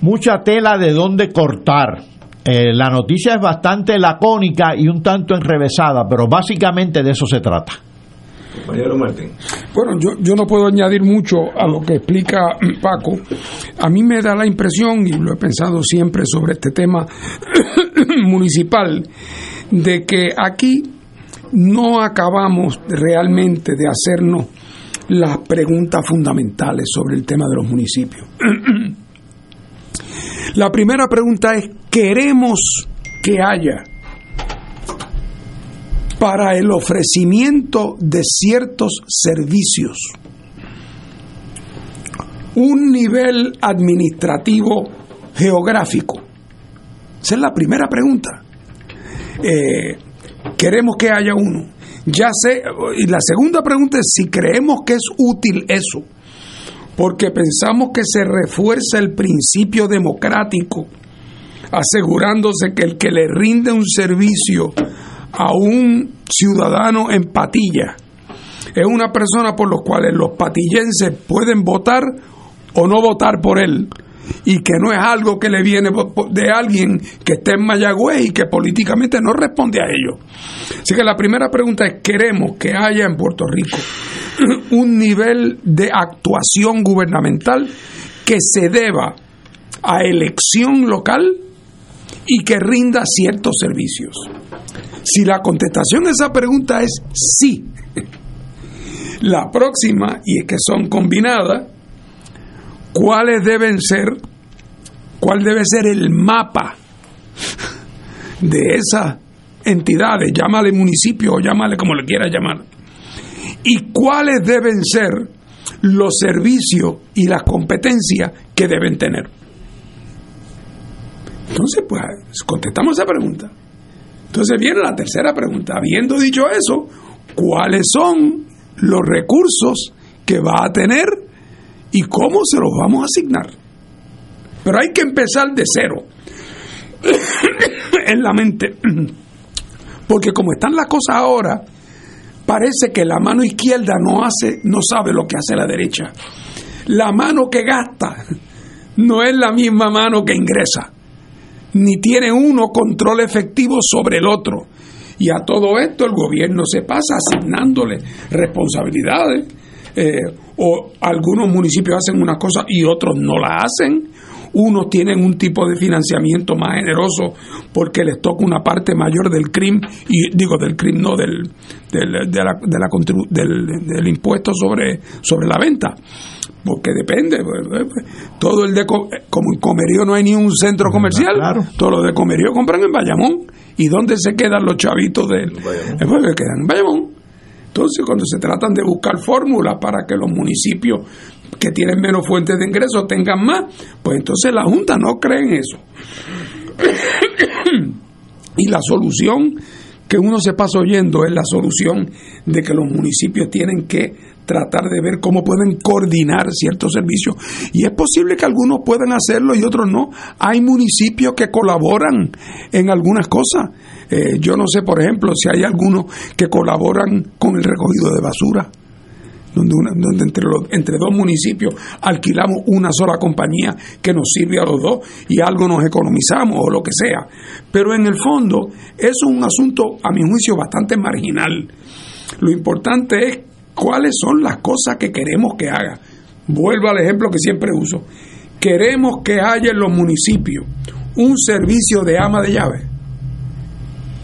mucha tela de dónde cortar eh, la noticia es bastante lacónica y un tanto enrevesada, pero básicamente de eso se trata. Bueno, yo, yo no puedo añadir mucho a lo que explica Paco. A mí me da la impresión, y lo he pensado siempre sobre este tema municipal, de que aquí no acabamos realmente de hacernos las preguntas fundamentales sobre el tema de los municipios. La primera pregunta es, ¿queremos que haya para el ofrecimiento de ciertos servicios un nivel administrativo geográfico? Esa es la primera pregunta. Eh, queremos que haya uno. Ya sé, y la segunda pregunta es si creemos que es útil eso porque pensamos que se refuerza el principio democrático, asegurándose que el que le rinde un servicio a un ciudadano en patilla es una persona por los cuales los patillenses pueden votar o no votar por él y que no es algo que le viene de alguien que está en Mayagüez y que políticamente no responde a ello. Así que la primera pregunta es, ¿queremos que haya en Puerto Rico un nivel de actuación gubernamental que se deba a elección local y que rinda ciertos servicios? Si la contestación a esa pregunta es sí, la próxima, y es que son combinadas, ¿cuáles deben ser, cuál debe ser el mapa de esas entidades, llámale municipio o llámale como le quiera llamar, y cuáles deben ser los servicios y las competencias que deben tener? Entonces, pues, contestamos esa pregunta. Entonces viene la tercera pregunta. Habiendo dicho eso, ¿cuáles son los recursos que va a tener y cómo se los vamos a asignar? Pero hay que empezar de cero en la mente. Porque como están las cosas ahora, parece que la mano izquierda no hace, no sabe lo que hace la derecha. La mano que gasta no es la misma mano que ingresa ni tiene uno control efectivo sobre el otro. Y a todo esto el gobierno se pasa asignándole responsabilidades. Eh, o algunos municipios hacen una cosa y otros no la hacen. Unos tienen un tipo de financiamiento más generoso porque les toca una parte mayor del crimen, y digo del crimen, no del, del, de la, de la, del, del impuesto sobre, sobre la venta porque depende. Pues, pues, pues, todo el de como en Comerío no hay ni un centro comercial, todos los de Comerío compran en Bayamón. ¿Y dónde se quedan los chavitos de Bayamón? quedan en Bayamón. Entonces, cuando se tratan de buscar fórmulas para que los municipios que tienen menos fuentes de ingresos tengan más, pues entonces la Junta no cree en eso. y la solución que uno se pasa oyendo es la solución de que los municipios tienen que tratar de ver cómo pueden coordinar ciertos servicios. Y es posible que algunos puedan hacerlo y otros no. Hay municipios que colaboran en algunas cosas. Eh, yo no sé, por ejemplo, si hay algunos que colaboran con el recogido de basura. Donde, donde entre, los, entre dos municipios alquilamos una sola compañía que nos sirve a los dos y algo nos economizamos o lo que sea. Pero en el fondo es un asunto, a mi juicio, bastante marginal. Lo importante es cuáles son las cosas que queremos que haga. Vuelvo al ejemplo que siempre uso. Queremos que haya en los municipios un servicio de ama de llave.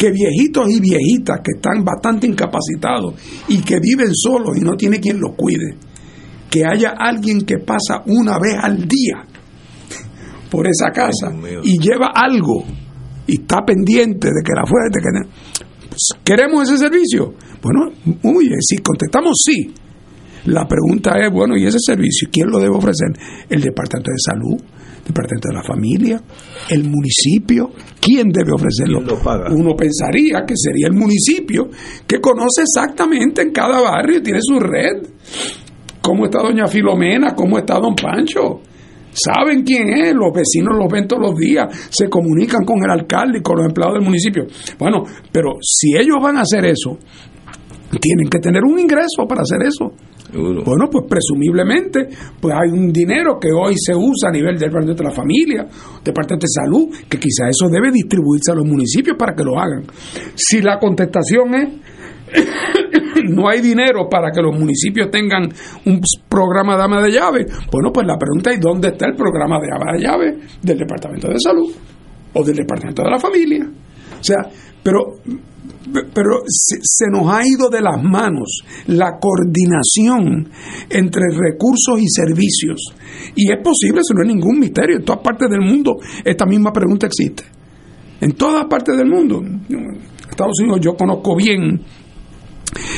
Que viejitos y viejitas que están bastante incapacitados y que viven solos y no tiene quien los cuide, que haya alguien que pasa una vez al día por esa casa y lleva algo y está pendiente de que la fuerte que ¿Queremos ese servicio? Bueno, muy bien, si contestamos sí, la pregunta es, bueno, ¿y ese servicio quién lo debe ofrecer? ¿El Departamento de Salud? ¿El Departamento de la Familia? ¿El municipio? ¿Quién debe ofrecerlo? Uno pensaría que sería el municipio que conoce exactamente en cada barrio, tiene su red. ¿Cómo está doña Filomena? ¿Cómo está don Pancho? saben quién es, los vecinos los ven todos los días, se comunican con el alcalde y con los empleados del municipio. Bueno, pero si ellos van a hacer eso, tienen que tener un ingreso para hacer eso. Bueno, pues presumiblemente, pues hay un dinero que hoy se usa a nivel del Departamento de la Familia, Departamento de Salud, que quizá eso debe distribuirse a los municipios para que lo hagan. Si la contestación es no hay dinero para que los municipios tengan un programa de ama de llave. Bueno, pues la pregunta es ¿dónde está el programa de ama de llave del Departamento de Salud o del Departamento de la Familia? O sea, pero pero se, nos ha ido de las manos la coordinación entre recursos y servicios. Y es posible, eso no es ningún misterio. En todas partes del mundo esta misma pregunta existe. En todas partes del mundo. Estados Unidos yo conozco bien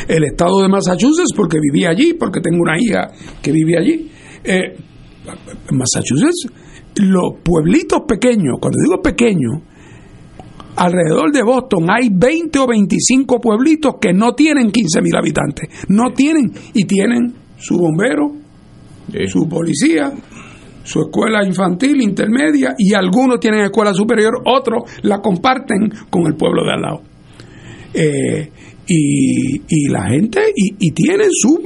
el estado de Massachusetts porque viví allí, porque tengo una hija que vive allí. Eh, Massachusetts, los pueblitos pequeños, cuando digo pequeños, alrededor de Boston hay 20 o 25 pueblitos que no tienen 15 mil habitantes, no tienen y tienen su bombero, su policía, su escuela infantil, intermedia y algunos tienen escuela superior, otros la comparten con el pueblo de al lado. Eh, y, la gente y, tiene su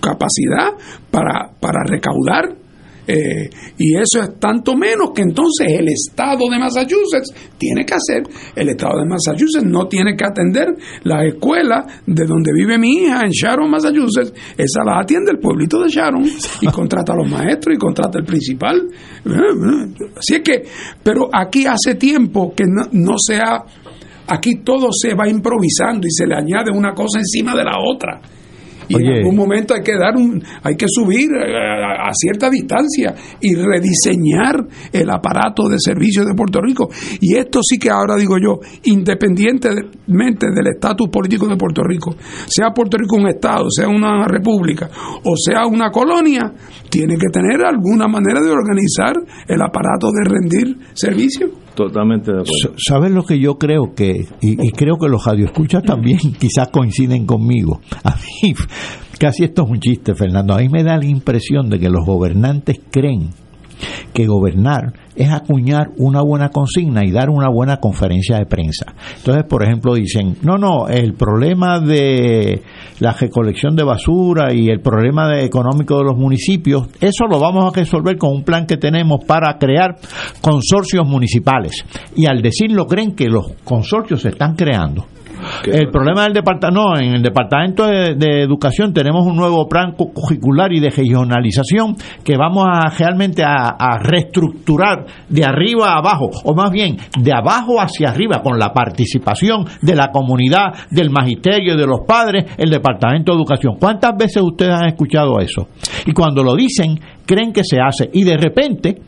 capacidad para, para recaudar Eh, y eso es tanto menos que entonces el Estado de Massachusetts tiene que hacer. El Estado de Massachusetts no tiene que atender la escuela de donde vive mi hija en Sharon, Massachusetts. Esa la atiende el pueblito de Sharon y contrata a los maestros y contrata al principal. Así es que, pero aquí hace tiempo que no, no se ha. Aquí todo se va improvisando y se le añade una cosa encima de la otra. Y en algún momento hay que dar un, hay que subir a, a cierta distancia y rediseñar el aparato de servicios de Puerto Rico. Y esto sí que ahora digo yo, independientemente del estatus político de Puerto Rico, sea Puerto Rico un estado, sea una república o sea una colonia, tiene que tener alguna manera de organizar el aparato de rendir servicios. Totalmente de acuerdo. ¿Sabes lo que yo creo que, y, y creo que los radioescuchas también quizás coinciden conmigo? A mí, casi esto es un chiste, Fernando. A mí me da la impresión de que los gobernantes creen que gobernar es acuñar una buena consigna y dar una buena conferencia de prensa. Entonces, por ejemplo, dicen, no, no, el problema de la recolección de basura y el problema económico de los municipios, eso lo vamos a resolver con un plan que tenemos para crear consorcios municipales. Y al decirlo, creen que los consorcios se están creando. El problema del departamento, no, en el departamento de, de educación tenemos un nuevo plan cu- curricular y de regionalización que vamos a realmente a, a reestructurar de arriba a abajo, o más bien de abajo hacia arriba, con la participación de la comunidad, del magisterio, de los padres, el departamento de educación. ¿Cuántas veces ustedes han escuchado eso? Y cuando lo dicen, creen que se hace, y de repente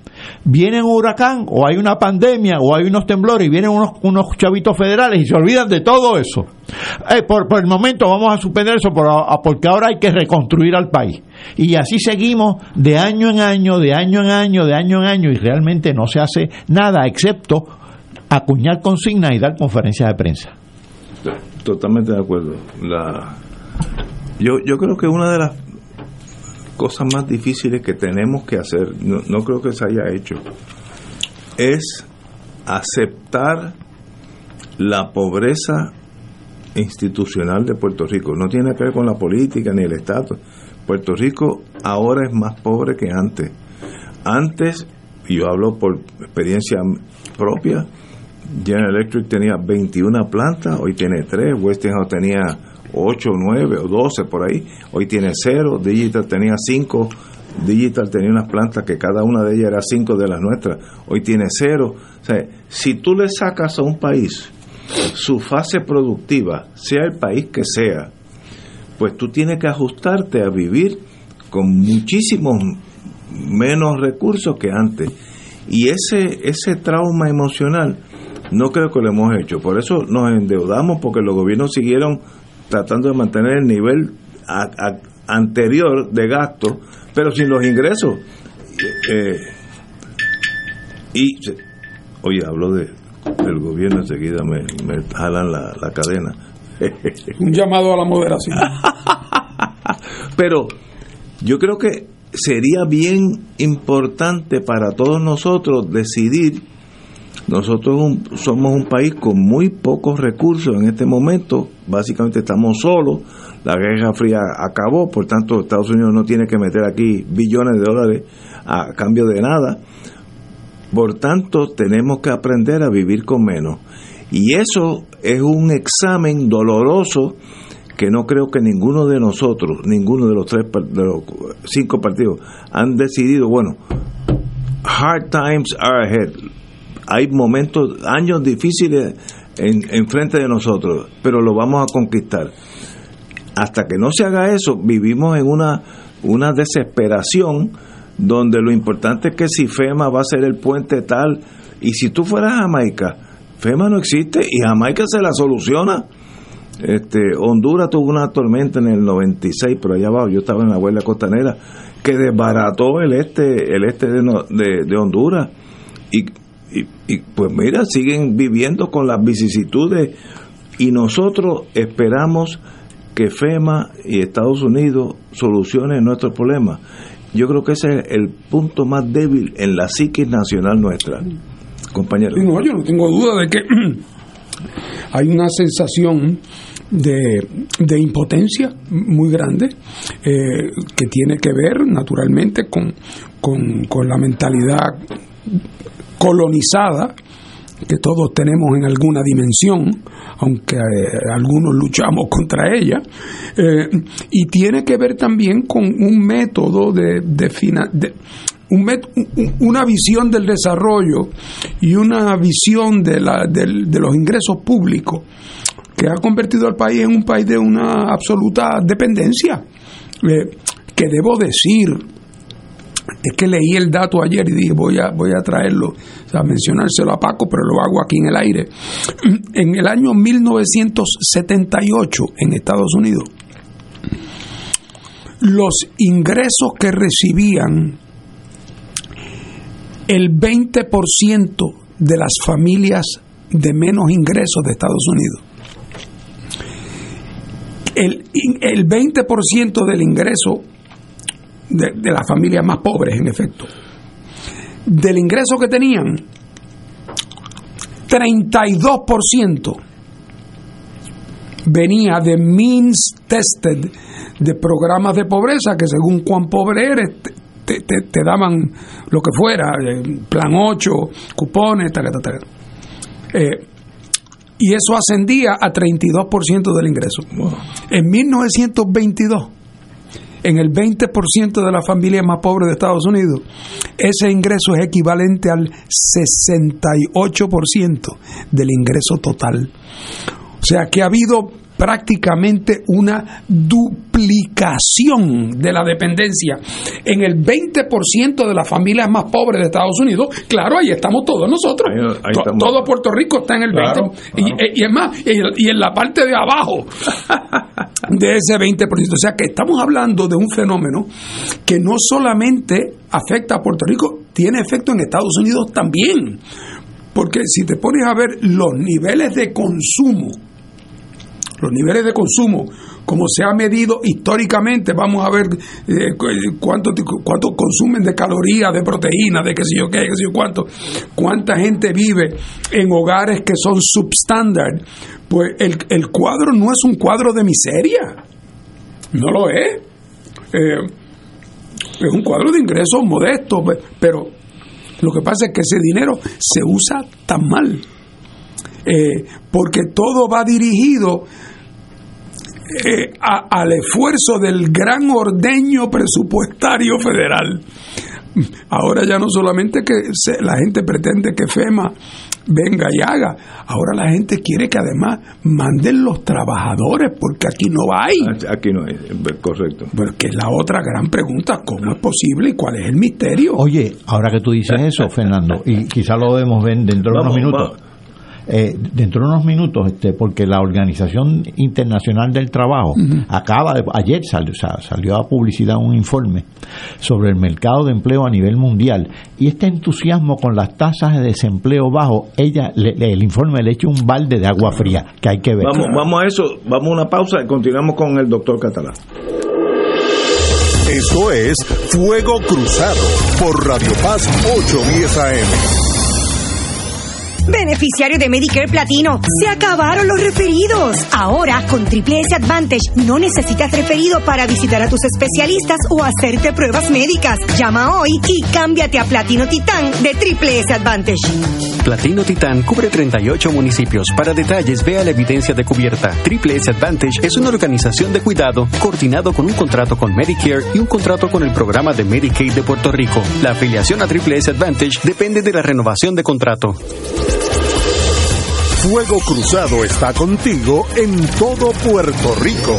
viene un huracán o hay una pandemia o hay unos temblores y vienen unos, unos chavitos federales y se olvidan de todo eso. Eh, por, por el momento vamos a suspender eso por- a- porque ahora hay que reconstruir al país. Y así seguimos de año en año, de año en año, de año en año y realmente no se hace nada excepto acuñar consignas y dar conferencias de prensa. Totalmente de acuerdo. La, yo, yo creo que una de las cosas más difíciles que tenemos que hacer, no, no creo que se haya hecho, es aceptar la pobreza institucional de Puerto Rico. No tiene que ver con la política ni el Estado. Puerto Rico ahora es más pobre que antes. Antes, yo hablo por experiencia propia, General Electric tenía 21 plantas, hoy tiene 3, Westinghouse tenía 8, 9 o 12 por ahí, hoy tiene 0, Digital tenía 5, Digital tenía unas plantas que cada una de ellas era 5 de las nuestras, hoy tiene 0. O sea, si tú le sacas a un país su fase productiva, sea el país que sea, pues tú tienes que ajustarte a vivir con muchísimos menos recursos que antes. Y ese, ese trauma emocional no creo que lo hemos hecho. Por eso nos endeudamos porque los gobiernos siguieron tratando de mantener el nivel a- a- anterior de gasto, pero sin los ingresos. Eh, y, oye, hablo de, del gobierno, enseguida me, me jalan la, la cadena. Un llamado a la moderación. Pero yo creo que sería bien importante para todos nosotros decidir, nosotros somos un país con muy pocos recursos en este momento, básicamente estamos solos, la Guerra Fría acabó, por tanto Estados Unidos no tiene que meter aquí billones de dólares a cambio de nada, por tanto tenemos que aprender a vivir con menos. Y eso es un examen doloroso que no creo que ninguno de nosotros, ninguno de los tres de los cinco partidos han decidido, bueno, hard times are ahead. Hay momentos, años difíciles en, en frente de nosotros, pero lo vamos a conquistar. Hasta que no se haga eso, vivimos en una, una desesperación donde lo importante es que si FEMA va a ser el puente tal, y si tú fueras a Jamaica, FEMA no existe y Jamaica se la soluciona. Este, Honduras tuvo una tormenta en el 96, pero allá abajo, yo estaba en la huelga costanera, que desbarató el este, el este de, de- de Honduras. Y, y, y, pues mira, siguen viviendo con las vicisitudes y nosotros esperamos que FEMA y Estados Unidos solucionen nuestros problemas. Yo creo que ese es el punto más débil en la psiquis nacional nuestra, compañero. No, yo no tengo duda de que hay una sensación de, de impotencia muy grande, eh, que tiene que ver naturalmente con, con, con la mentalidad colonizada que todos tenemos en alguna dimensión, aunque eh, algunos luchamos contra ella, eh, y tiene que ver también con un método de, de, de- un met- un- una visión del desarrollo y una visión de, la, del- de los ingresos públicos que ha convertido al país en un país de una absoluta dependencia. Eh, que debo decir, es que leí el dato ayer y dije voy a, voy a traerlo, o mencionárselo a Paco, pero lo hago aquí en el aire. En el año 1978 en Estados Unidos, los ingresos que recibían el 20% de las familias de menos ingresos de Estados Unidos. El, el 20% del ingreso de, de las familias más pobres, en efecto, del ingreso que tenían, 32% venía de means tested, de programas de pobreza que según cuán pobre eres, te, te- te- te daban lo que fuera, eh, plan 8, cupones, taca, taca. Eh, y eso ascendía a 32% del ingreso. En 1922, en el 20% de las familias más pobres de Estados Unidos, ese ingreso es equivalente al 68% del ingreso total. O sea que ha habido prácticamente una duplicación de la dependencia en el 20% de las familias más pobres de Estados Unidos. Claro, ahí estamos todos nosotros. ahí To- estamos. Todo Puerto Rico está en el 20%. Claro, Y, y es más, y en la parte de abajo de ese 20%. O sea que estamos hablando de un fenómeno que no solamente afecta a Puerto Rico, tiene efecto en Estados Unidos también. Porque si te pones a ver los niveles de consumo, los niveles de consumo, como se ha medido históricamente, vamos a ver eh, cu- cuánto, cuánto consumen de calorías, de proteínas, de qué sé yo qué, qué sé yo cuánto, cuánta gente vive en hogares que son substandard, pues el, el cuadro no es un cuadro de miseria, no lo es. Eh, es un cuadro de ingresos modestos, pe- pero lo que pasa es que ese dinero se usa tan mal, eh, porque todo va dirigido eh, a- al esfuerzo del gran ordeño presupuestario federal. Ahora ya no solamente que se- la gente pretende que FEMA venga y haga, ahora la gente quiere que además manden los trabajadores, porque aquí no hay. Aquí no es, correcto. Porque es la otra gran pregunta, ¿cómo es posible y cuál es el misterio? Oye, ahora que tú dices eso, Fernando, y quizá lo debemos ver dentro de Vamos, unos minutos. Eh, dentro de unos minutos, este, porque la Organización Internacional del Trabajo acaba de, ayer salió, o sea, salió a publicidad un informe sobre el mercado de empleo a nivel mundial y este entusiasmo con las tasas de desempleo bajo, ella, le- le- el informe le echa un balde de agua fría que hay que ver. Vamos, vamos a eso, vamos a una pausa y continuamos con el doctor Catalán. Esto es Fuego Cruzado por Radio Paz 810 AM. Beneficiario de Medicare Platino, se acabaron los referidos. Ahora, con Triple S Advantage, no necesitas referido para visitar a tus especialistas o hacerte pruebas médicas. Llama hoy y cámbiate a Platino Titán de Triple S Advantage. Platino Titán cubre 38 municipios. Para detalles, vea la evidencia de cubierta. Triple S Advantage es una organización de cuidado coordinado con un contrato con Medicare y un contrato con el programa de Medicaid de Puerto Rico. La afiliación a Triple S Advantage depende de la renovación de contrato. Fuego Cruzado está contigo en todo Puerto Rico.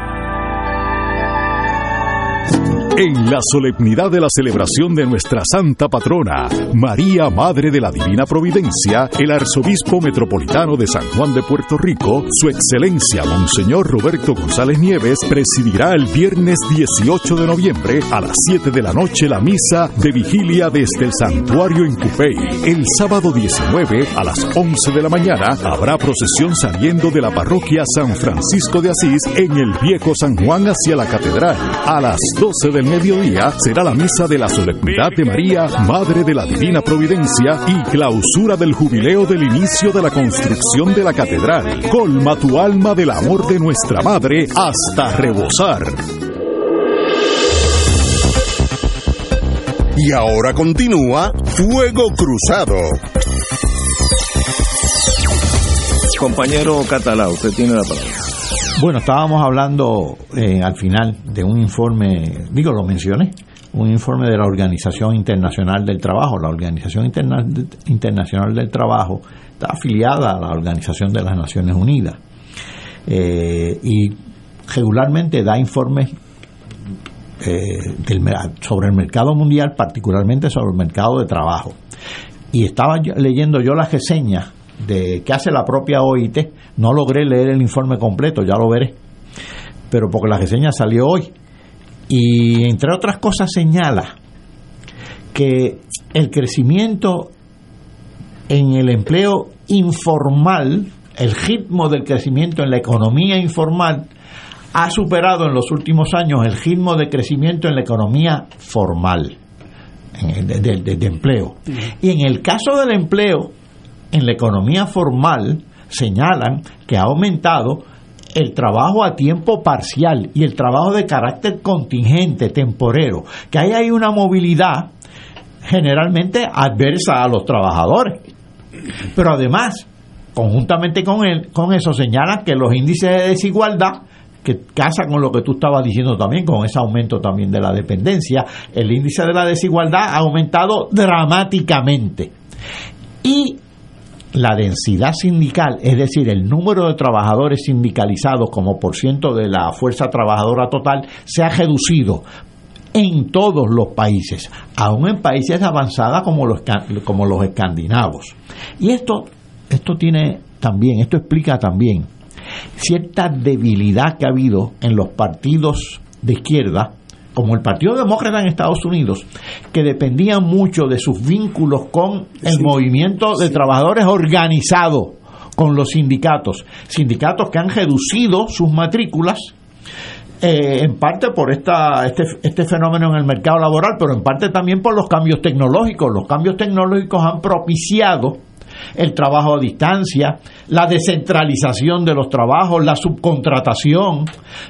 En la solemnidad de la celebración de nuestra Santa Patrona, María Madre de la Divina Providencia, el Arzobispo Metropolitano de San Juan de Puerto Rico, Su Excelencia Monseñor Roberto González Nieves, presidirá el viernes 18 de noviembre a las 7 de la noche la misa de vigilia desde el santuario en Cupey. El sábado 19 a las 11 de la mañana habrá procesión saliendo de la parroquia San Francisco de Asís en el viejo San Juan hacia la catedral. A las 12 del mediodía será la misa de la solemnidad de María, Madre de la Divina Providencia y clausura del jubileo del inicio de la construcción de la catedral. Colma tu alma del amor de nuestra Madre hasta rebosar. Y ahora continúa Fuego Cruzado. Compañero Catalá, usted tiene la palabra. Bueno, estábamos hablando eh, al final de un informe, digo, lo mencioné, un informe de la Organización Internacional del Trabajo. La Organización Interna- Internacional del Trabajo está afiliada a la Organización de las Naciones Unidas eh, y regularmente da informes eh, del sobre el mercado mundial, particularmente sobre el mercado de trabajo. Y estaba leyendo yo las reseñas de que hace la propia OIT. No logré leer el informe completo, ya lo veré. Pero porque la reseña salió hoy. Y entre otras cosas señala que el crecimiento en el empleo informal, el ritmo del crecimiento en la economía informal, ha superado en los últimos años el ritmo de crecimiento en la economía formal, en- de, de- de- de empleo. Y en el caso del empleo, en la economía formal, señalan que ha aumentado el trabajo a tiempo parcial y el trabajo de carácter contingente, temporero, que hay ahí una movilidad generalmente adversa a los trabajadores. Pero además, conjuntamente con, él, con eso, señalan que los índices de desigualdad, que casa con lo que tú estabas diciendo también, con ese aumento también de la dependencia, el índice de la desigualdad ha aumentado dramáticamente. Y la densidad sindical, es decir, el número de trabajadores sindicalizados como por ciento de la fuerza trabajadora total, se ha reducido en todos los países, aún en países avanzados como los, como los escandinavos. Y esto, esto tiene también, esto explica también cierta debilidad que ha habido en los partidos de izquierda, como el Partido Demócrata en Estados Unidos, que dependían mucho de sus vínculos con el movimiento de trabajadores organizado, con los sindicatos, sindicatos que han reducido sus matrículas, eh, en parte por esta, este, este fenómeno en el mercado laboral, pero en parte también por los cambios tecnológicos. Los cambios tecnológicos han propiciado el trabajo a distancia, la descentralización de los trabajos, la subcontratación,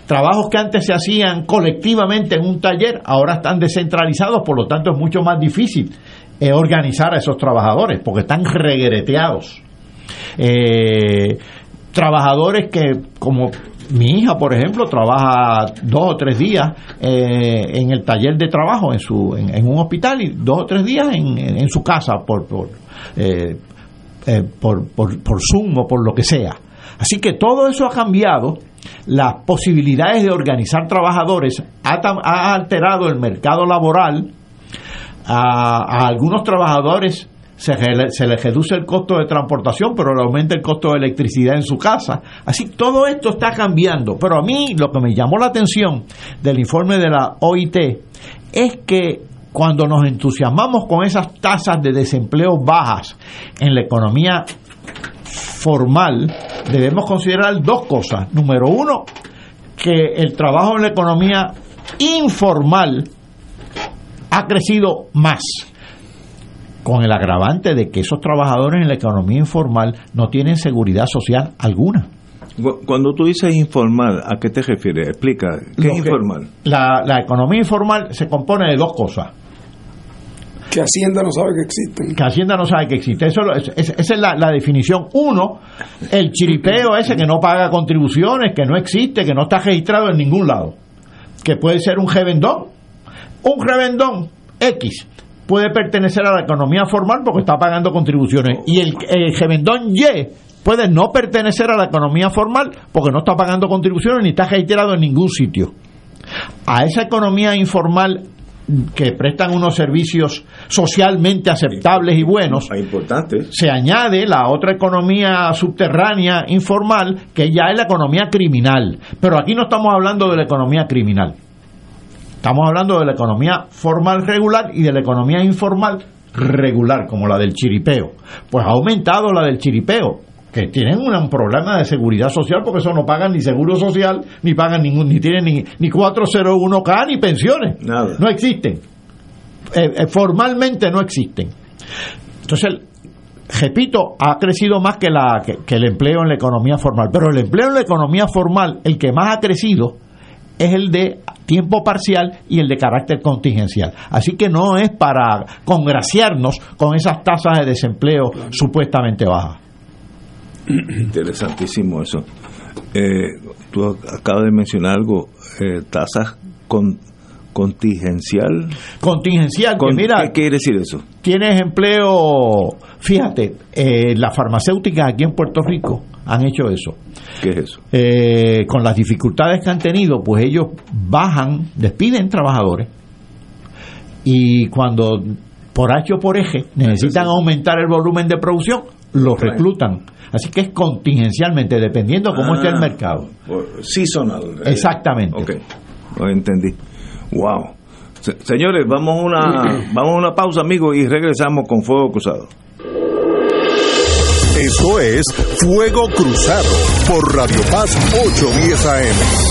trabajos que antes se hacían colectivamente en un taller, ahora están descentralizados, por lo tanto es mucho más difícil eh, organizar a esos trabajadores porque están regreteados. Eh, trabajadores que, como mi hija, por ejemplo, trabaja dos o tres días eh, en el taller de trabajo en, su, en, un hospital y dos o tres días en, en su casa por, por, eh, por, por, por Zoom o por lo que sea. Así que todo eso ha cambiado, las posibilidades de organizar trabajadores ha, alterado el mercado laboral, a, algunos trabajadores se, se les reduce el costo de transportación, pero le aumenta el costo de electricidad en su casa. Así, todo esto está cambiando. Pero a mí lo que me llamó la atención del informe de la OIT es que cuando nos entusiasmamos con esas tasas de desempleo bajas en la economía formal, debemos considerar dos cosas. Número uno, que el trabajo en la economía informal ha crecido más con el agravante de que esos trabajadores en la economía informal no tienen seguridad social alguna. Cuando tú dices informal, ¿a qué te refieres? Explica, ¿qué es informal? La, la, economía informal se compone de dos cosas. Que Hacienda no sabe que existen. Que Hacienda no sabe que existe. Eso, esa es la, la, definición. Uno, el chiripeo ese que no paga contribuciones, que no existe, que no está registrado en ningún lado. Que puede ser un revendón. Un revendón X puede pertenecer a la economía formal porque está pagando contribuciones. Y el, el Y puede no pertenecer a la economía formal porque no está pagando contribuciones ni está registrado en ningún sitio. A esa economía informal que prestan unos servicios socialmente aceptables y buenos, se añade la otra economía subterránea informal que ya es la economía criminal. Pero aquí no estamos hablando de la economía criminal. Estamos hablando de la economía formal regular y de la economía informal regular, como la del chiripeo. Pues ha aumentado la del chiripeo, que tienen un problema de seguridad social porque eso no pagan ni seguro social, ni pagan ningún, ni tienen ni, ni 401k ni pensiones. Nada. No existen. Eh, eh, formalmente no existen. Entonces, repito, ha crecido más que, la, que el empleo en la economía formal. Pero el empleo en la economía formal, el que más ha crecido, es el de tiempo parcial y el de carácter contingencial. Así que no es para congraciarnos con esas tasas de desempleo supuestamente bajas. Interesantísimo eso. Eh, tú acabas de mencionar algo, eh, tasas con contingencial. Contingencial, mira, ¿qué quiere decir eso? Tienes empleo, fíjate, eh, las farmacéuticas aquí en Puerto Rico han hecho eso. ¿Qué es eso? Eh, con las dificultades que han tenido, pues ellos bajan, despiden trabajadores y cuando por H o por eje necesitan aumentar el volumen de producción, los reclutan. Así que es contingencialmente, dependiendo cómo esté el ah, mercado. Seasonal. Eh. Exactamente. Ok, lo entendí. Wow. señores, vamos a una, vamos a una pausa, amigos, y regresamos con Fuego Cruzado. Esto es Fuego Cruzado por Radio Paz 810 AM.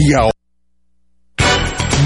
Y ahora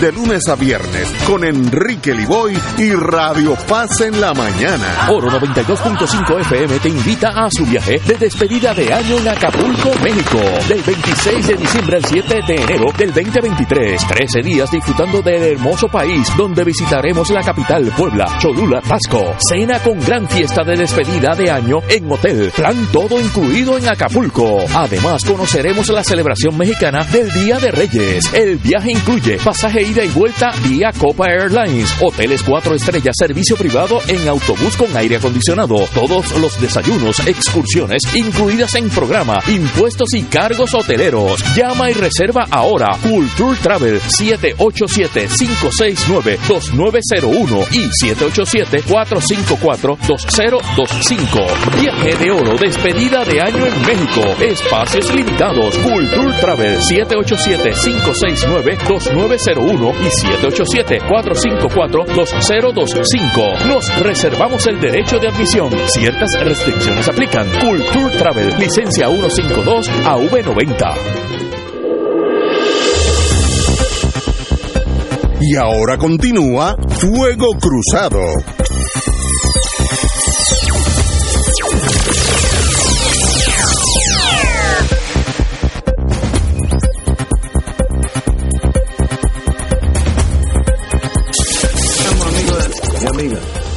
de lunes a viernes con Enrique Liboy y Radio Paz en la mañana. Oro 92.5 FM te invita a su viaje de despedida de año en Acapulco, México, del 26 de diciembre al 7 de enero del 2023. 13 días disfrutando del hermoso país donde visitaremos la capital Puebla, Cholula, Pasco. Cena con gran fiesta de despedida de año en hotel. Plan todo incluido en Acapulco. Además conoceremos la celebración mexicana del Día de Reyes. El viaje incluye pasaje ida y vuelta vía Copa Airlines, hoteles cuatro estrellas, servicio privado en autobús con aire acondicionado, todos los desayunos, excursiones incluidas en programa, impuestos y cargos hoteleros. Llama y reserva ahora. Culture Travel 787-569-2901 y 787-454-2025. Viaje de oro, despedida de año en México, espacios limitados, Culture Travel 787-569-2901 y 787-454-2025. Nos reservamos el derecho de admisión. Ciertas restricciones aplican. Culture Travel, licencia 152 AV90. Y ahora continúa Fuego Cruzado.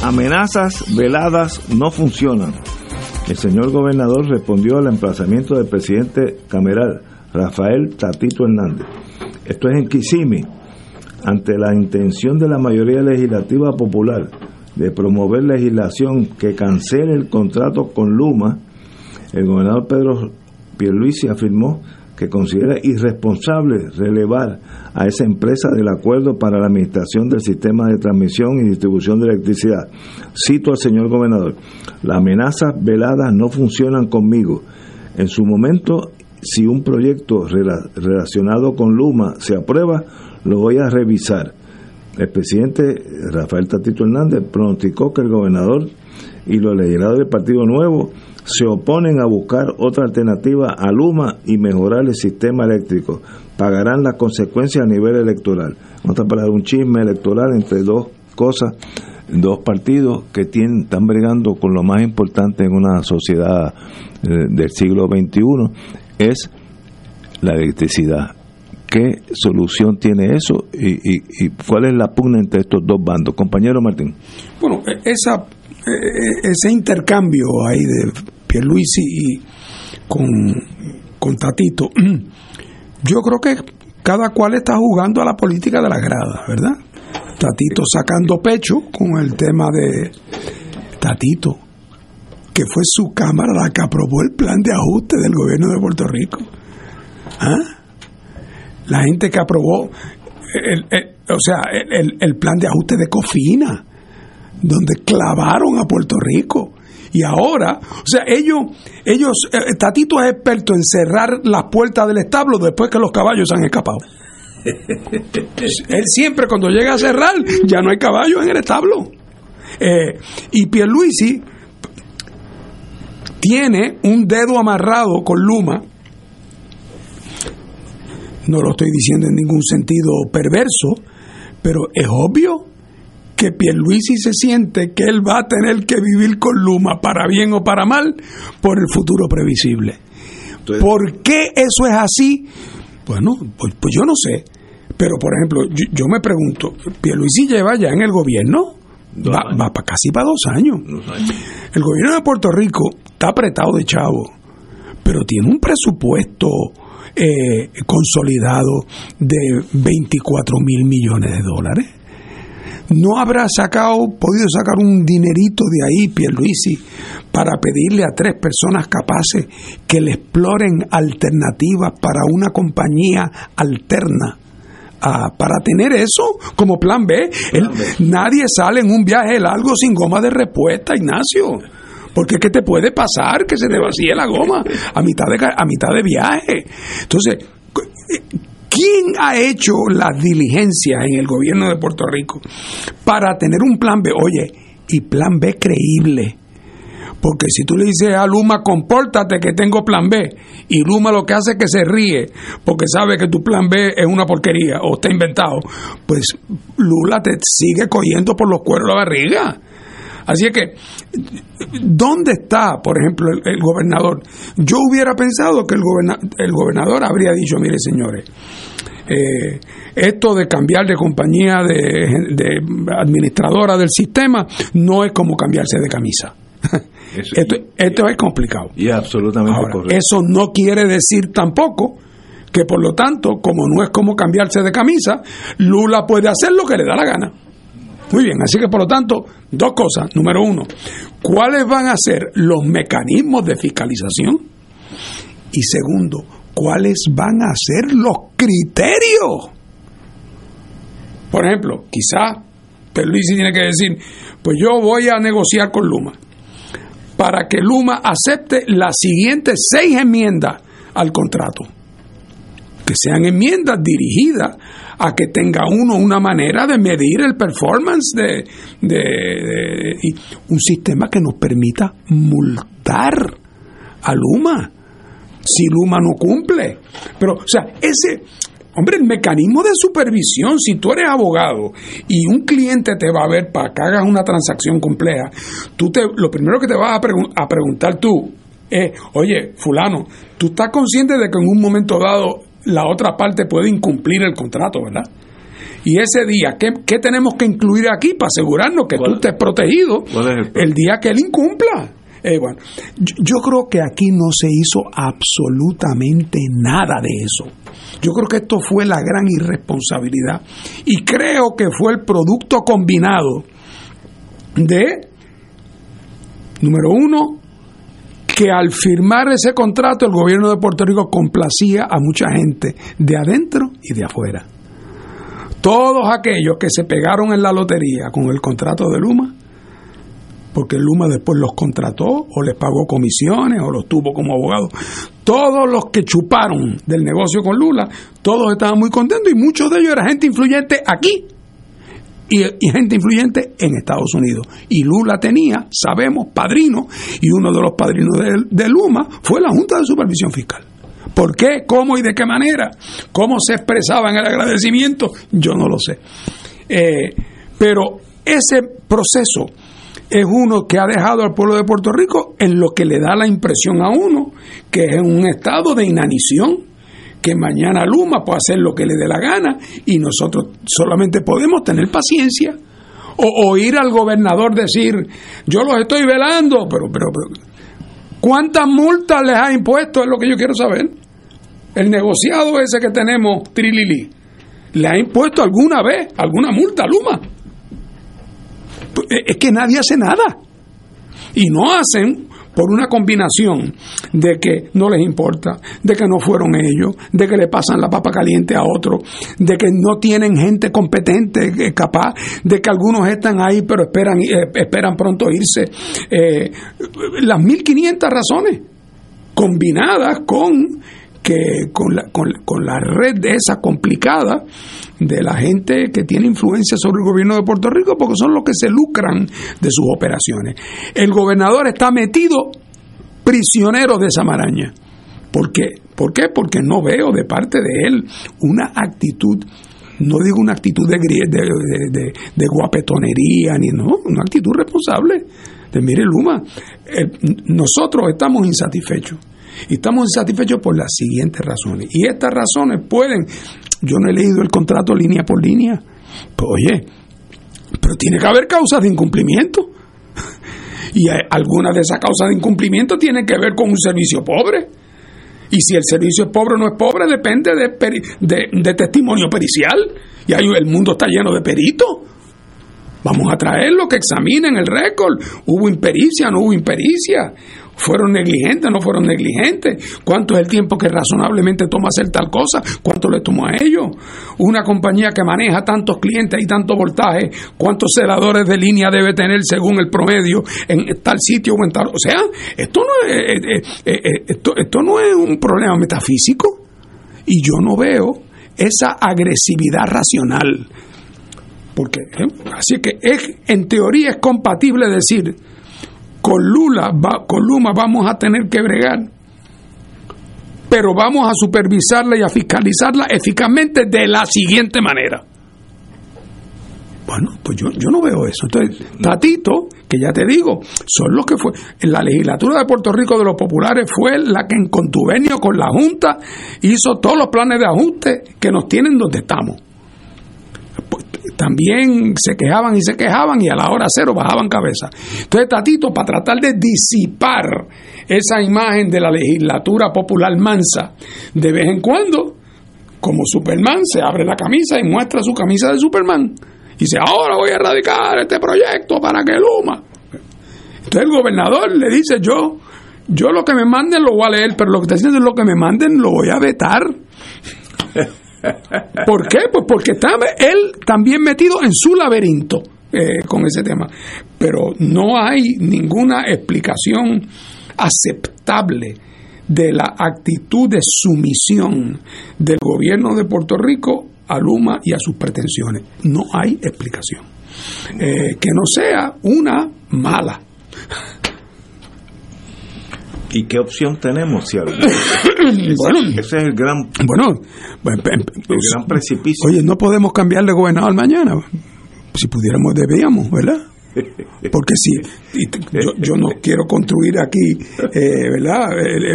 Amenazas veladas no funcionan. El señor gobernador respondió al emplazamiento del presidente cameral Rafael Tatito Hernández. Esto es en Kissimmee, ante la intención de la mayoría legislativa popular de promover legislación que cancele el contrato con Luma, el gobernador Pedro Pierluisi afirmó que considera irresponsable relevar a esa empresa del acuerdo para la administración del sistema de transmisión y distribución de electricidad. Cito al señor gobernador, las amenazas veladas no funcionan conmigo. En su momento, si un proyecto relacionado con Luma se aprueba, lo voy a revisar. El presidente Rafael Tatito Hernández pronosticó que el gobernador y los legisladores del Partido Nuevo se oponen a buscar otra alternativa a Luma y mejorar el sistema eléctrico. Pagarán las consecuencias a nivel electoral. Vamos a un chisme electoral entre dos cosas, dos partidos que tienen, están bregando con lo más importante en una sociedad eh, del siglo XXI, es la electricidad. ¿Qué solución tiene eso y, y cuál es la pugna entre estos dos bandos? Compañero Martín. Bueno, e-, esa eh, ese intercambio ahí de Pierluisi y con, con Tatito, yo creo que cada cual está jugando a la política de la grada, ¿verdad? Tatito sacando pecho con el tema de Tatito, que fue su cámara la que aprobó el plan de ajuste del gobierno de Puerto Rico. ¿Ah? La gente que aprobó, el, o sea, el, el plan de ajuste de Cofina donde clavaron a Puerto Rico. Y ahora, o sea, ellos, ellos, eh, Tatito es experto en cerrar las puertas del establo después que los caballos han escapado. Él siempre cuando llega a cerrar, ya no hay caballos en el establo. Eh, y Pierluisi tiene un dedo amarrado con Luma. No lo estoy diciendo en ningún sentido perverso, pero es obvio que Pierluisi se siente que él va a tener que vivir con Luma, para bien o para mal, por el futuro previsible. ¿Por qué eso es así? Bueno, pues, pues yo no sé. Pero, por ejemplo, yo, yo me pregunto, Pierluisi lleva ya en el gobierno, va, va para casi para dos años. El gobierno de Puerto Rico está apretado de chavo, pero tiene un presupuesto eh, consolidado de 24 mil millones de dólares. No habrá sacado, podido sacar un dinerito de ahí, Pierluisi, para pedirle a tres personas capaces que le exploren alternativas para una compañía alterna. ah, para tener eso como plan B. Nadie sale en un viaje largo sin goma de respuesta, Ignacio. Porque ¿qué te puede pasar? Que se te vacíe la goma a mitad de, a mitad de viaje. Entonces, ¿quién ha hecho las diligencias en el gobierno de Puerto Rico para tener un plan B? Oye, y plan B creíble. Porque si tú le dices a Luma, compórtate que tengo plan B, y Luma lo que hace es que se ríe, porque sabe que tu plan B es una porquería o está inventado, pues Lula te sigue cogiendo por los cueros la barriga. Así es que, ¿dónde está, por ejemplo, el, el gobernador? Yo hubiera pensado que el, goberna- el gobernador habría dicho, mire señores, eh, esto de cambiar de compañía de, de administradora del sistema no es como cambiarse de camisa. esto, esto es complicado. Y absolutamente Ahora, correcto. eso no quiere decir tampoco que por lo tanto, como no es como cambiarse de camisa, Lula puede hacer lo que le da la gana. Muy bien, así que por lo tanto, dos cosas. Número uno, ¿cuáles van a ser los mecanismos de fiscalización? Y segundo, ¿cuáles van a ser los criterios? Por ejemplo, quizá Pierluisi tiene que decir, pues yo voy a negociar con Luma para que Luma acepte las siguientes seis enmiendas al contrato. Que sean enmiendas dirigidas a que tenga uno una manera de medir el performance de, y un sistema que nos permita multar a Luma si Luma no cumple. Pero, o sea, ese, hombre, el mecanismo de supervisión, si tú eres abogado y un cliente te va a ver para que hagas una transacción compleja, tú te, lo primero que te vas a, a preguntar tú es, oye, fulano, tú estás consciente de que en un momento dado la otra parte puede incumplir el contrato, ¿verdad? Y ese día, ¿qué, qué tenemos que incluir aquí para asegurarnos que tú estés protegido ¿Cuál es el el día que él incumpla? Eh, bueno, yo, yo creo que aquí no se hizo absolutamente nada de eso. Yo creo que esto fue la gran irresponsabilidad y creo que fue el producto combinado de, número uno, que al firmar ese contrato el gobierno de Puerto Rico complacía a mucha gente de adentro y de afuera. Todos aquellos que se pegaron en la lotería con el contrato de Luma, porque Luma después los contrató o les pagó comisiones o los tuvo como abogados. Todos los que chuparon del negocio con Lula, todos estaban muy contentos y muchos de ellos eran gente influyente aquí y, gente influyente en Estados Unidos. Y Lula tenía, sabemos, padrino y uno de los padrinos de, de Luma fue la Junta de Supervisión Fiscal. ¿Por qué? ¿Cómo y de qué manera? ¿Cómo se expresaba en el agradecimiento? Yo no lo sé. Eh, pero ese proceso es uno que ha dejado al pueblo de Puerto Rico en lo que le da la impresión a uno que es un estado de inanición, que mañana Luma puede hacer lo que le dé la gana y nosotros solamente podemos tener paciencia o oír al gobernador decir yo los estoy velando, pero, pero, pero ¿cuántas multas les ha impuesto? Es lo que yo quiero saber. El negociado ese que tenemos, Trilili, ¿le ha impuesto alguna vez alguna multa a Luma? Pues, es que nadie hace nada. Y no hacen por una combinación de que no les importa, de que no fueron ellos, de que le pasan la papa caliente a otro, de que no tienen gente competente, eh, capaz, de que algunos están ahí pero esperan, eh, esperan pronto irse. Eh, las 1500 razones combinadas con que con la, con, con la red de esa complicada de la gente que tiene influencia sobre el gobierno de Puerto Rico porque son los que se lucran de sus operaciones. El gobernador está metido prisionero de esa maraña. ¿Por qué? ¿Por qué? Porque no veo de parte de él una actitud no digo una actitud de, de, de, guapetonería, ni no, una actitud responsable. De mire, Luma, eh, nosotros estamos insatisfechos. Y estamos insatisfechos por las siguientes razones. Y estas razones pueden, yo no he leído el contrato línea por línea, pues oye, pero tiene que haber causas de incumplimiento. Y alguna de esas causas de incumplimiento tiene que ver con un servicio pobre. Y si el servicio es pobre o no es pobre, depende de, de, testimonio pericial. Y ahí el mundo está lleno de peritos. Vamos a traerlo, que examinen el récord. ¿Hubo impericia? ¿No hubo impericia? ¿Fueron negligentes? ¿No fueron negligentes? ¿Cuánto es el tiempo que razonablemente toma hacer tal cosa? ¿Cuánto le tomó a ellos? Una compañía que maneja tantos clientes y tanto voltaje, ¿cuántos celadores de línea debe tener según el promedio en tal sitio o en tal? O sea, esto no es, eh, eh, eh, esto, esto no es un problema metafísico. Y yo no veo esa agresividad racional. Porque, así que es, en teoría es compatible decir con Lula, con Luma vamos a tener que bregar, pero vamos a supervisarla y a fiscalizarla eficazmente de la siguiente manera. Bueno, pues yo, yo no veo eso. Entonces, Tatito, que ya te digo, son los que fue. En la legislatura de Puerto Rico de los populares fue la que en contubernio con la Junta hizo todos los planes de ajuste que nos tienen donde estamos también se quejaban y se quejaban y a la hora cero bajaban cabeza. Entonces Tatito, para tratar de disipar esa imagen de la legislatura popular mansa, de vez en cuando, como Superman, se abre la camisa y muestra su camisa de Superman. Y dice, ahora voy a erradicar este proyecto para que Luma. Entonces el gobernador le dice, yo, yo lo que me manden lo voy a leer, pero lo que está diciendo es lo que me manden lo voy a vetar. ¿Por qué? Pues porque está él también metido en su laberinto eh, con ese tema. Pero no hay ninguna explicación aceptable de la actitud de sumisión del gobierno de Puerto Rico a Luma y a sus pretensiones. No hay explicación. Eh, que no sea una mala. ¿Y qué opción tenemos? Si bueno, ese, es el gran, bueno, pues, el gran precipicio. Oye, no podemos cambiar de gobernador mañana. Si pudiéramos, debíamos, ¿verdad? Porque si yo, no quiero construir aquí, eh, ¿verdad?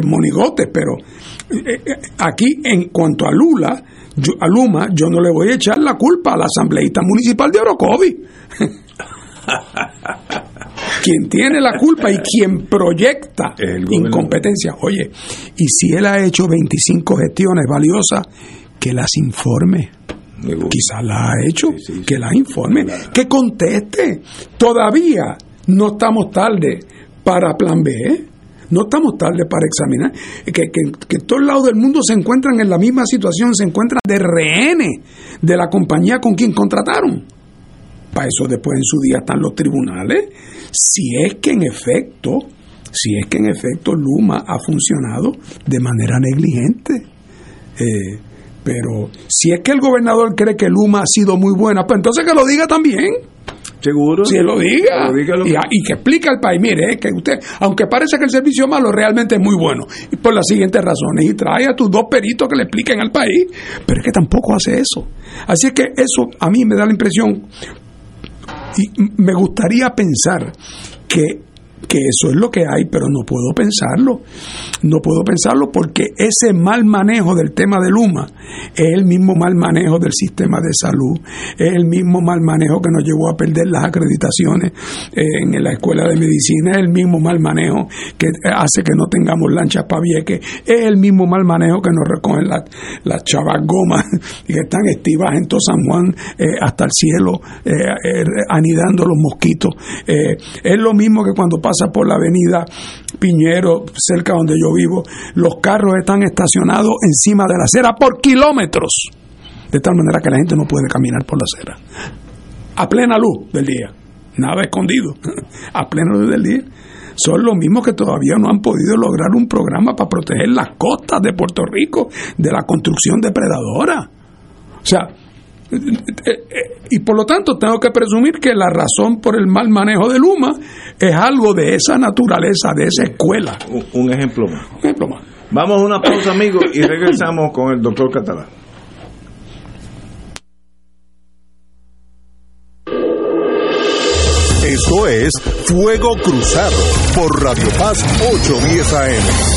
monigotes, pero eh, eh, aquí en cuanto a Lula, a Luma, yo no le voy a echar la culpa a la asambleísta municipal de Orocovi. quien tiene la culpa y quien proyecta incompetencia. Oye, y si él ha hecho 25 gestiones valiosas, que las informe. Quizás las ha hecho, que las informe, que conteste. Todavía no estamos tarde para plan B. ¿eh? No estamos tarde para examinar. Que, que, que, todos lados del mundo se encuentran en la misma situación, se encuentran de rehenes de la compañía con quien contrataron. Para eso después en su día están los tribunales si es que en efecto, si es que en efecto Luma ha funcionado de manera negligente. Eh, pero si es que el gobernador cree que Luma ha sido muy buena, pues entonces que lo diga también. Seguro. Si él lo diga. y, que explique al país, mire, que usted, aunque parece que el servicio es malo, realmente es muy bueno. Y por las siguientes razones. Y trae a tus dos peritos que le expliquen al país. Pero es que tampoco hace eso. Así es que eso a mí me da la impresión, me gustaría pensar que que eso es lo que hay, pero no puedo pensarlo. No puedo pensarlo porque ese mal manejo del tema de Luma es el mismo mal manejo del sistema de salud, es el mismo mal manejo que nos llevó a perder las acreditaciones eh, en la escuela de medicina, es el mismo mal manejo que hace que no tengamos lanchas para Vieques, es el mismo mal manejo que nos recogen las, las chavas gomas que están estivas en todo San Juan eh, hasta el cielo, eh, anidando los mosquitos. es lo mismo que cuando pasa por la avenida Piñero, cerca donde yo vivo, los carros están estacionados encima de la acera por kilómetros, de tal manera que la gente no puede caminar por la acera. A plena luz del día, nada escondido, a plena luz del día. Son los mismos que todavía no han podido lograr un programa para proteger las costas de Puerto Rico de la construcción depredadora. O sea, Y por lo tanto tengo que presumir que la razón por el mal manejo de Luma es algo de esa naturaleza, de esa escuela. Un, ejemplo más. Ejemplo más. Vamos a una pausa, amigos, y regresamos con el doctor Catalán. Esto es Fuego Cruzado por Radio Paz 810 AM.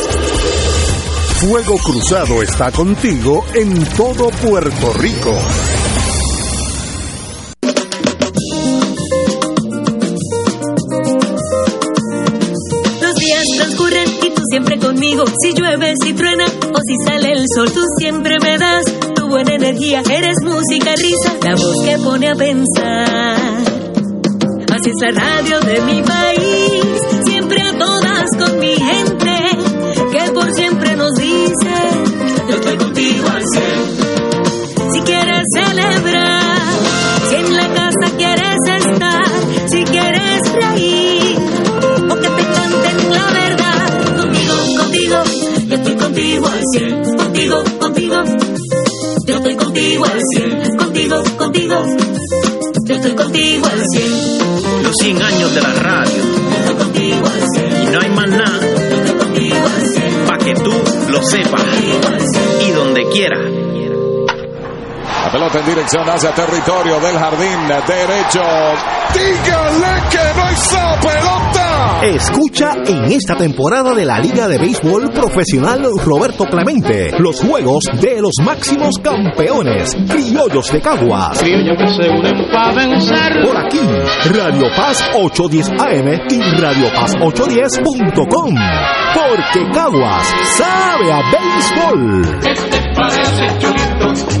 Fuego Cruzado está contigo en todo Puerto Rico. Los días transcurren y tú siempre conmigo. Si llueve, si truena o si sale el sol, tú siempre me das tu buena energía. Eres música, risa, la voz que pone a pensar. Así es la radio de mi país, siempre a todas con mi gente, estoy contigo pelota en dirección hacia territorio del jardín derecho. Dígale que no hizo pelota. Escucha en esta temporada de la Liga de Béisbol Profesional Roberto Clemente los juegos de los máximos campeones, criollos de Caguas. Criollos que se unen para vencer. Por aquí, Radio Paz 810 AM y Radio Paz 810.com. Porque Caguas sabe a béisbol. Este parece chulito,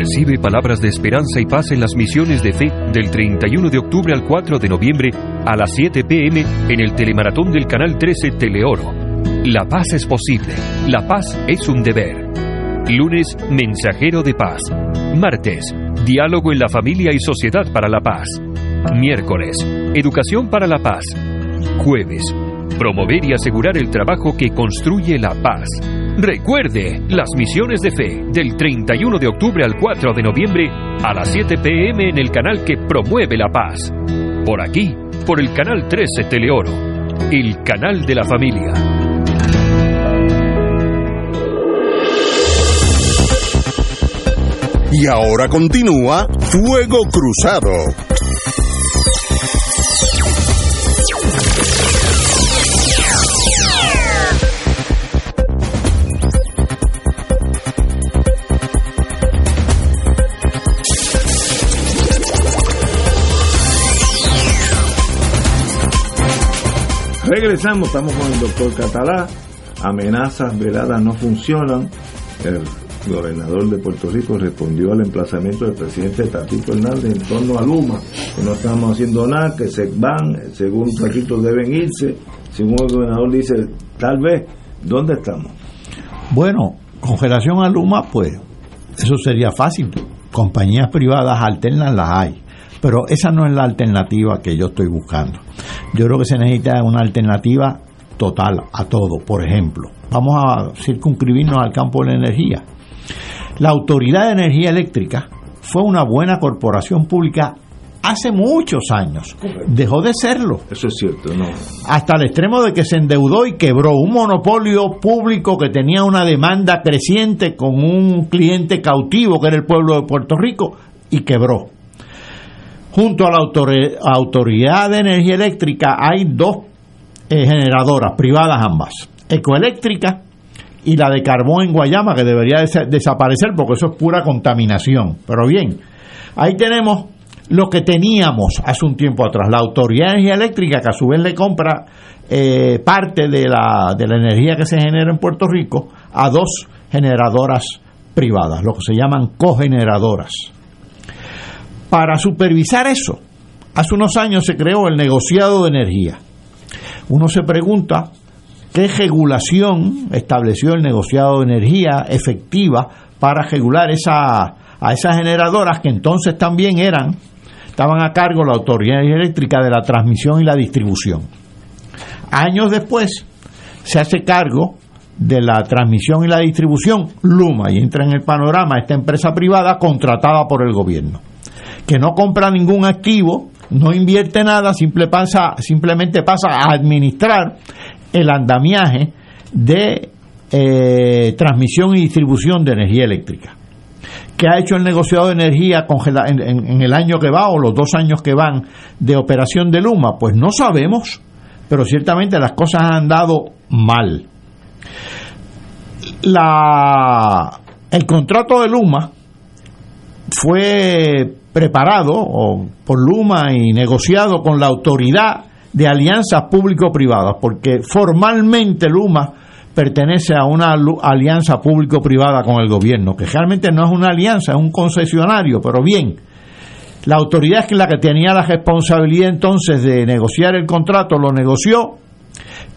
Recibe palabras de esperanza y paz en las misiones de fe del 31 de octubre al 4 de noviembre a las 7 pm en el telemaratón del canal 13 Teleoro. La paz es posible, la paz es un deber. Lunes, mensajero de paz. Martes, diálogo en la familia y sociedad para la paz. Miércoles, educación para la paz. Jueves, promover y asegurar el trabajo que construye la paz. Recuerde las misiones de fe del 31 de octubre al 4 de noviembre a las 7 pm en el canal que promueve la paz. Por aquí, por el canal 13 Teleoro, el canal de la familia. Y ahora continúa Fuego Cruzado. Regresamos, estamos con el doctor Catalá. Amenazas veladas no funcionan. El gobernador de Puerto Rico respondió al emplazamiento del presidente Tatito Hernández en torno a Luma, que no estamos haciendo nada, que se van, según Tatito deben irse. Según el gobernador dice, tal vez, ¿dónde estamos? Bueno, con relación a Luma, pues eso sería fácil. Compañías privadas alternas las hay. Pero esa no es la alternativa que yo estoy buscando. Yo creo que se necesita una alternativa total a todo. Por ejemplo, vamos a circunscribirnos al campo de la energía. La Autoridad de Energía Eléctrica fue una buena corporación pública hace muchos años. Dejó de serlo. Eso es cierto, ¿no? Hasta el extremo de que se endeudó y quebró un monopolio público que tenía una demanda creciente con un cliente cautivo que era el pueblo de Puerto Rico y quebró. Junto a la Autoridad de Energía Eléctrica hay dos eh, generadoras privadas ambas, Ecoeléctrica y la de carbón en Guayama, que debería des desaparecer porque eso es pura contaminación. Pero bien, ahí tenemos lo que teníamos hace un tiempo atrás. La Autoridad de Energía Eléctrica, que a su vez le compra eh, parte de la, de la energía que se genera en Puerto Rico a dos generadoras privadas, lo que se llaman cogeneradoras. Para supervisar eso, hace unos años se creó el negociado de energía. Uno se pregunta qué regulación estableció el negociado de energía efectiva para regular esa, a esas generadoras que entonces también eran, estaban a cargo la Autoridad Eléctrica de la transmisión y la distribución. Años después se hace cargo de la transmisión y la distribución Luma y entra en el panorama esta empresa privada contratada por el gobierno, que no compra ningún activo, no invierte nada, pasa, simplemente pasa a administrar el andamiaje de eh, transmisión y distribución de energía eléctrica. ¿Qué ha hecho el negociado de energía en, en el año que va o los dos años que van de operación de Luma? Pues no sabemos, pero ciertamente las cosas han andado mal. La, el contrato de Luma fue preparado por Luma y negociado con la autoridad de alianzas público-privadas, porque formalmente Luma pertenece a una alianza público-privada con el gobierno, que realmente no es una alianza, es un concesionario, pero bien, la autoridad que la que tenía la responsabilidad entonces de negociar el contrato lo negoció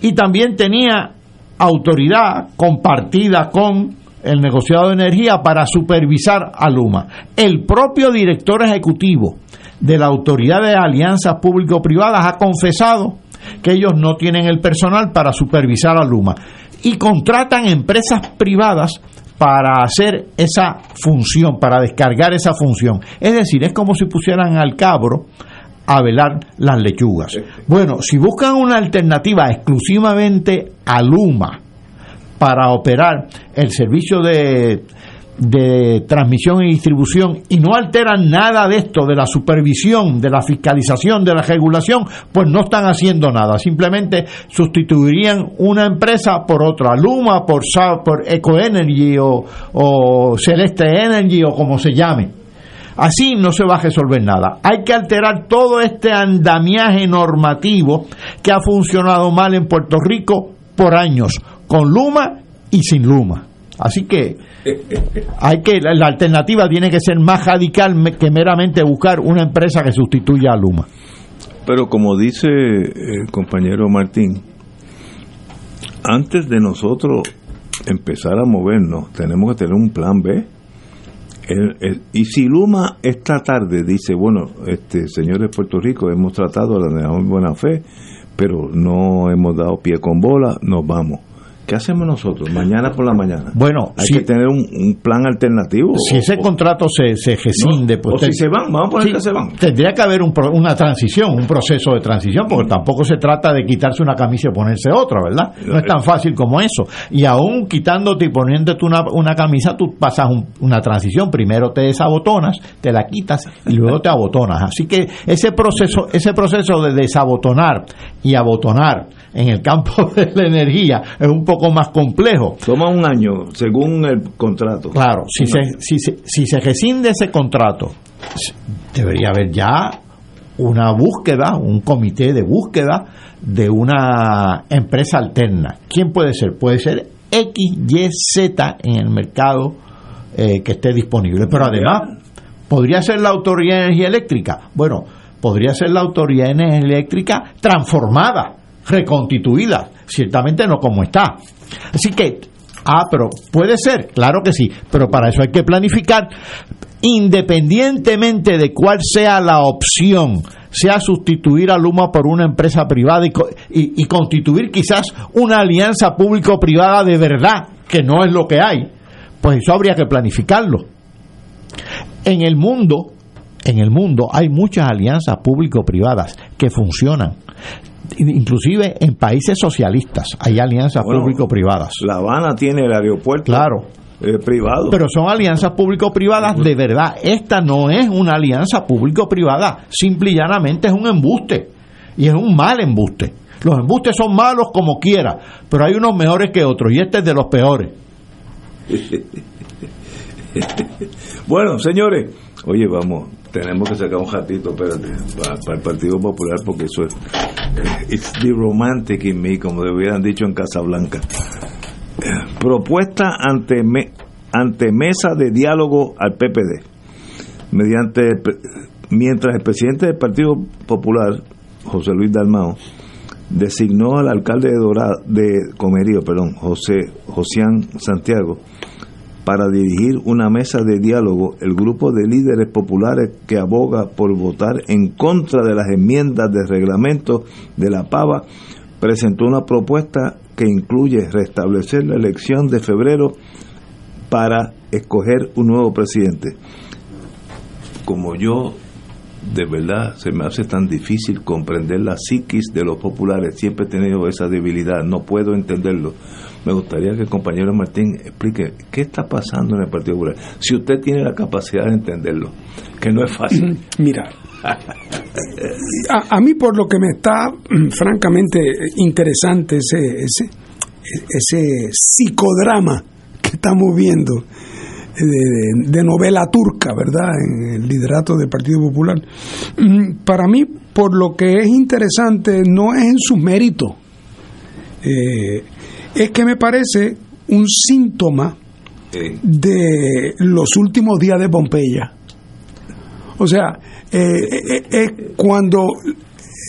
y también tenía autoridad compartida con el negociado de energía para supervisar a Luma. El propio director ejecutivo de la Autoridad de Alianzas Público-Privadas ha confesado que ellos no tienen el personal para supervisar a Luma y contratan empresas privadas para hacer esa función, para descargar esa función. Es decir, es como si pusieran al cabro a velar las lechugas. Bueno, si buscan una alternativa exclusivamente a Luma para operar el servicio de, de transmisión y distribución y no alteran nada de esto, de la supervisión, de la fiscalización, de la regulación, pues no están haciendo nada. Simplemente sustituirían una empresa por otra, Luma por, por EcoEnergy o, o Celeste Energy o como se llame. Así no se va a resolver nada. Hay que alterar todo este andamiaje normativo que ha funcionado mal en Puerto Rico por años, con Luma y sin Luma. Así que hay que la alternativa tiene que ser más radical que meramente buscar una empresa que sustituya a Luma. Pero como dice el compañero Martín, antes de nosotros empezar a movernos, tenemos que tener un plan B y si Luma esta tarde dice, bueno, este señores de Puerto Rico, hemos tratado de la buena fe, pero no hemos dado pie con bola, nos vamos ¿Qué hacemos nosotros mañana por la mañana? Bueno, hay que tener un, plan alternativo. Si ese contrato se, se rescinde, pues. O si se van, vamos a poner que se van. Tendría que haber un, una transición, un proceso de transición, porque tampoco se trata de quitarse una camisa y ponerse otra, ¿verdad? No es tan fácil como eso. Y aún quitándote y poniéndote una, una camisa, tú pasas una transición. Primero te desabotonas, te la quitas y luego te abotonas. Así que ese proceso, ese proceso de desabotonar y abotonar en el campo de la energía es un poco más complejo. Toma un año, según el contrato. Claro, si, se, si, se, si se rescinde ese contrato, debería haber ya una búsqueda, un comité de búsqueda de una empresa alterna. ¿Quién puede ser? Puede ser X, Y, Z en el mercado eh, que esté disponible. Pero además, ¿podría ser la Autoridad de Energía Eléctrica? Bueno, podría ser la Autoridad de Energía Eléctrica transformada reconstituida, ciertamente no como está. Así que, ah, pero puede ser, claro que sí, pero para eso hay que planificar, independientemente de cuál sea la opción, sea sustituir a Luma por una empresa privada y, y constituir quizás una alianza público-privada de verdad, que no es lo que hay, pues eso habría que planificarlo. En el mundo, en el mundo hay muchas alianzas público-privadas que funcionan inclusive en países socialistas hay alianzas público-privadas. La Habana tiene el aeropuerto. Claro. Eh, privado. Pero son alianzas público-privadas de verdad. Esta no es una alianza público-privada, simple y llanamente es un embuste. Y es un mal embuste. Los embustes son malos como quiera, pero hay unos mejores que otros, y este es de los peores. bueno, señores, oye, vamos, tenemos que sacar un ratito espérate, para, el Partido Popular porque eso es it's the romantic in me como hubieran dicho en Casablanca. Propuesta ante me- ante mesa de diálogo al PPD mediante pre- mientras el presidente del Partido Popular José Luis Dalmao designó al alcalde de Dorado, de Comerío, perdón, José Josián Santiago para dirigir una mesa de diálogo, el grupo de líderes populares que aboga por votar en contra de las enmiendas de reglamento de la PAVA presentó una propuesta que incluye restablecer la elección de febrero para escoger un nuevo presidente. Como yo de verdad se me hace tan difícil comprender la psiquis de los populares, siempre he tenido esa debilidad, no puedo entenderlo. Me gustaría que el compañero Martín explique qué está pasando en el Partido Popular, si usted tiene la capacidad de entenderlo, que no es fácil. Mira, a, a mí por lo que me está mm, francamente interesante ese, ese, ese psicodrama que estamos viendo eh, de, de novela turca, ¿verdad? En el liderato del Partido Popular. Mm, Para mí, por lo que es interesante, no es en sus méritos. Eh, es que me parece un síntoma de los últimos días de Pompeya. O sea, eh, eh, es cuando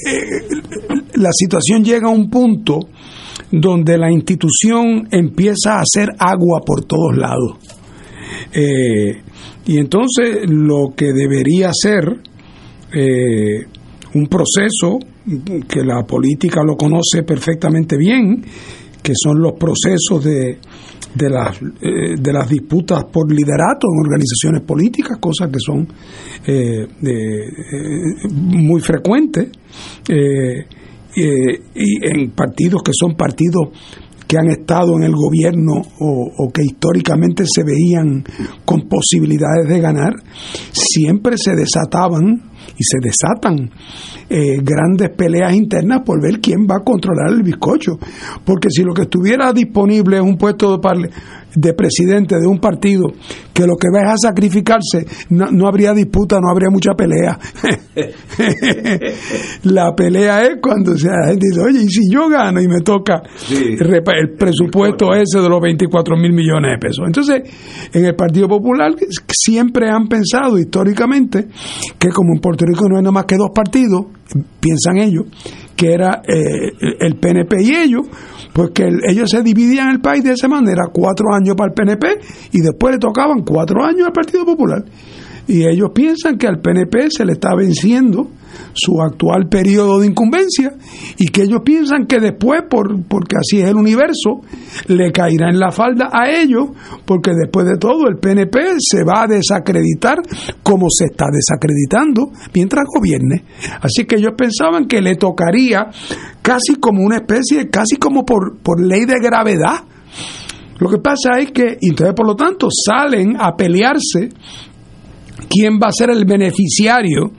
eh, la situación llega a un punto donde la institución empieza a hacer agua por todos lados. Eh, y entonces lo que debería ser eh, un proceso que la política lo conoce perfectamente bien, que son los procesos de, de, las, eh, de las disputas por liderato en organizaciones políticas, cosas que son eh, eh, muy frecuentes, eh, y en partidos que son partidos que han estado en el gobierno o, que históricamente se veían con posibilidades de ganar, siempre se desataban y se desatan eh, grandes peleas internas por ver quién va a controlar el bizcocho. Porque si lo que estuviera disponible es un puesto de, de presidente de un partido que lo que va es a sacrificarse, no, no habría disputa, no habría mucha pelea. la pelea es cuando se la gente dice, oye, y si yo gano y me toca el presupuesto ese de los 24 mil millones de pesos. Entonces, en el Partido Popular siempre han pensado históricamente que como en Puerto Rico no hay nada más que dos partidos, piensan ellos, que era eh, el PNP y ellos, pues que el- ellos se dividían el país de esa manera, cuatro años para el PNP y después le tocaban cuatro años al Partido Popular. Y ellos piensan que al PNP se le está venciendo su actual periodo de incumbencia y que ellos piensan que después, por, porque así es el universo, le caerá en la falda a ellos, porque después de todo el PNP se va a desacreditar como se está desacreditando mientras gobierne. Así que ellos pensaban que le tocaría casi como una especie, casi como por, por ley de gravedad. Lo que pasa es que, entonces por lo tanto, salen a pelearse quién va a ser el beneficiario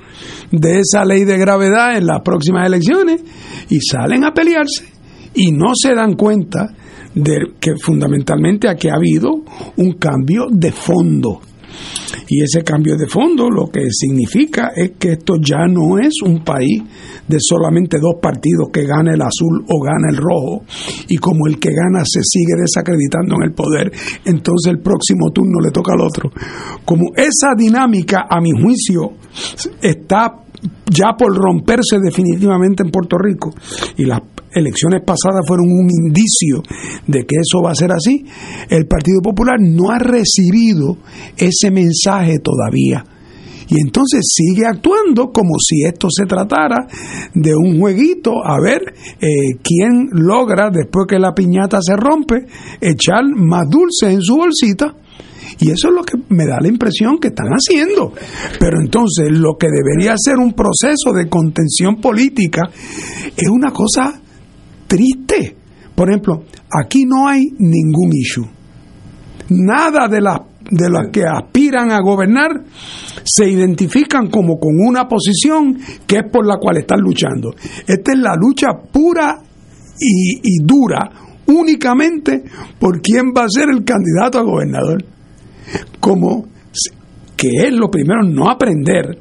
de esa ley de gravedad en las próximas elecciones y salen a pelearse y no se dan cuenta de que fundamentalmente aquí ha habido un cambio de fondo. Y ese cambio de fondo lo que significa es que esto ya no es un país de solamente dos partidos que gana el azul o gana el rojo y como el que gana se sigue desacreditando en el poder, entonces el próximo turno le toca al otro. Como esa dinámica, a mi juicio, está ya por romperse definitivamente en Puerto Rico y las elecciones pasadas fueron un indicio de que eso va a ser así, el Partido Popular no ha recibido ese mensaje todavía. Y entonces sigue actuando como si esto se tratara de un jueguito, a ver eh, quién logra, después que la piñata se rompe, echar más dulce en su bolsita. Y eso es lo que me da la impresión que están haciendo. Pero entonces lo que debería ser un proceso de contención política es una cosa triste. Por ejemplo, aquí no hay ningún issue. Nada de las de las que aspiran a gobernar se identifican como con una posición que es por la cual están luchando. Esta es la lucha pura y, dura únicamente por quién va a ser el candidato a gobernador. Como que es lo primero no aprender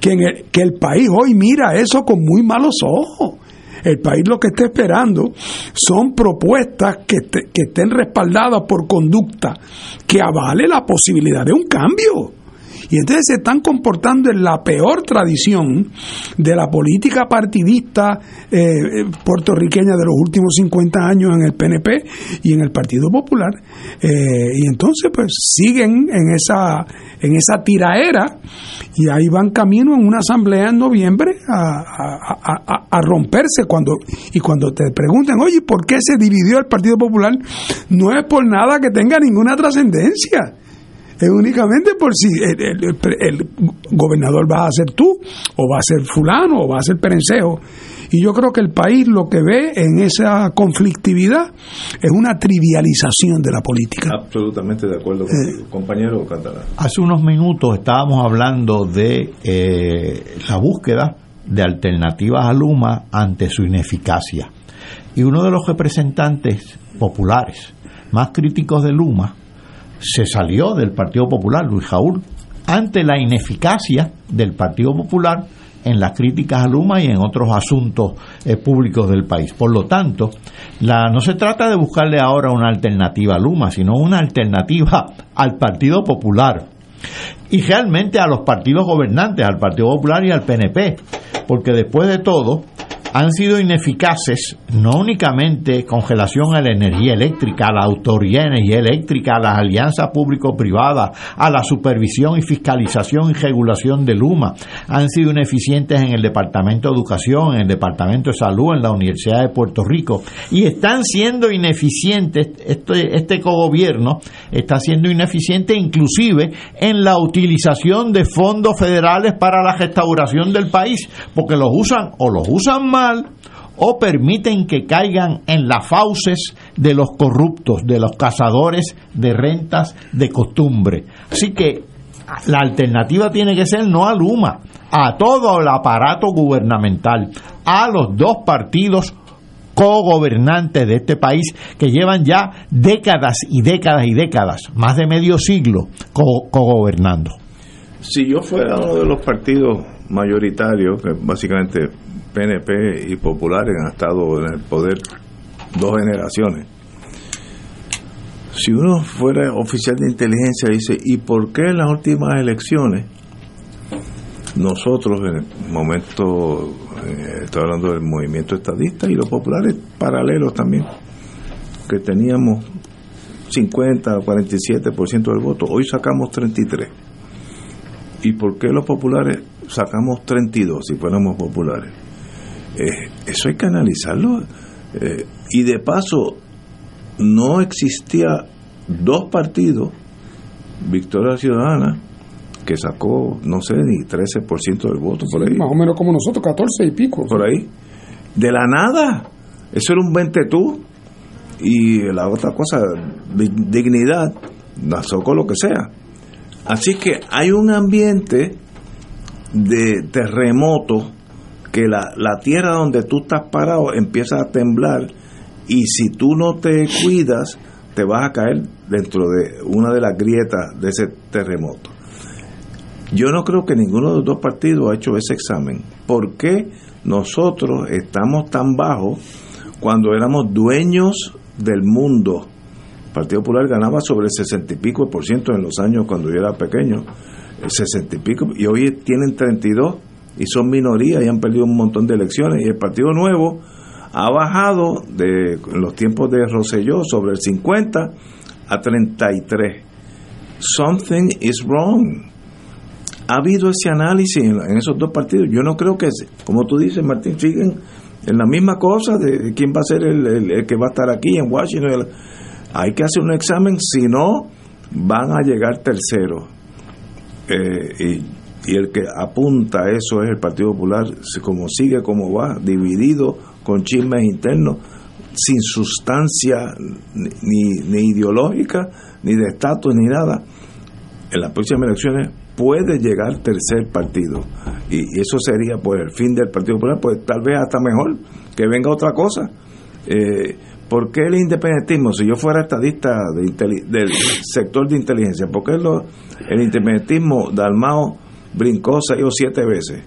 que, en el, que el país hoy mira eso con muy malos ojos. El país lo que está esperando son propuestas que, que estén respaldadas por conducta que avale la posibilidad de un cambio. Y entonces se están comportando en la peor tradición de la política partidista eh, eh, puertorriqueña de los últimos 50 años en el PNP y en el Partido Popular. Eh, y entonces pues siguen en esa, en esa tiraera y ahí van camino en una asamblea en noviembre a, romperse cuando y cuando te pregunten oye ¿por qué se dividió el Partido Popular? no es por nada que tenga ninguna trascendencia es únicamente por si el, el- el- el gobernador va a ser tú, o va a ser fulano, o va a ser perencejo. Y yo creo que el país lo que ve en esa conflictividad es una trivialización de la política. Absolutamente de acuerdo contigo. Compañero Catalán. Hace unos minutos estábamos hablando de eh, la búsqueda de alternativas a Luma ante su ineficacia. Y uno de los representantes populares más críticos de Luma se salió del Partido Popular, Luis Jaúl, ante la ineficacia del Partido Popular en las críticas a Luma y en otros asuntos eh, públicos del país. Por lo tanto, no se trata de buscarle ahora una alternativa a Luma, sino una alternativa al Partido Popular y realmente a los partidos gobernantes, al Partido Popular y al PNP, porque después de todo han sido ineficaces no únicamente con relación a la energía eléctrica, a la autoridad de energía eléctrica, a las alianzas público-privadas, a la supervisión y fiscalización y regulación de Luma, han sido ineficientes en el Departamento de Educación, en el Departamento de Salud, en la Universidad de Puerto Rico, y están siendo ineficientes, este, este cogobierno está siendo ineficiente inclusive en la utilización de fondos federales para la restauración del país, porque los usan o los usan mal o permiten que caigan en las fauces de los corruptos, de los cazadores de rentas de costumbre. Así que la alternativa tiene que ser no a Luma, a todo el aparato gubernamental, a los dos partidos cogobernantes de este país que llevan ya décadas y décadas y décadas, más de medio siglo, co- cogobernando. Si yo fuera uno de los partidos mayoritarios, que básicamente PNP y Populares han estado en el poder dos generaciones, si uno fuera oficial de inteligencia dice, ¿y por qué en las últimas elecciones nosotros en el momento, eh, estoy hablando del movimiento estadista y los populares paralelos también, que teníamos 50 o 47% del voto, hoy sacamos 33. ¿Y por qué los populares sacamos 32 si fuéramos populares? Eh, eso hay que analizarlo. Eh, y de paso, no existía dos partidos, Victoria Ciudadana, que sacó, no sé, ni 13% del voto por ahí. Más o menos como nosotros, 14 y pico. Por ahí. De la nada. Eso era un 20 tú. Y la otra cosa, di- dignidad, la sacó lo que sea. Así que hay un ambiente de terremoto que la, la tierra donde tú estás parado empieza a temblar y si tú no te cuidas te vas a caer dentro de una de las grietas de ese terremoto. Yo no creo que ninguno de los dos partidos ha hecho ese examen. ¿Por qué nosotros estamos tan bajos cuando éramos dueños del mundo? El Partido Popular ganaba sobre el 60 y pico por ciento en los años cuando yo era pequeño, el 60 y pico, y hoy tienen 32 y son minoría y han perdido un montón de elecciones. Y el Partido Nuevo ha bajado de los tiempos de Rosselló sobre el 50 a 33. Something is wrong ha habido ese análisis en, esos dos partidos. Yo no creo que, como tú dices, Martín, siguen en la misma cosa de quién va a ser el, que va a estar aquí en Washington. Hay que hacer un examen, si no, van a llegar terceros. Eh, y, y el que apunta a eso es el Partido Popular, como sigue, como va, dividido, con chismes internos, sin sustancia ni, ni- ideológica, ni de estatus, ni nada. En las próximas elecciones puede llegar tercer partido. Y, eso sería por el fin del Partido Popular pues tal vez hasta mejor que venga otra cosa. Eh, ¿Por qué el independentismo? Si yo fuera estadista del sector de inteligencia, ¿por qué lo, el independentismo Dalmao brincó seis o siete veces?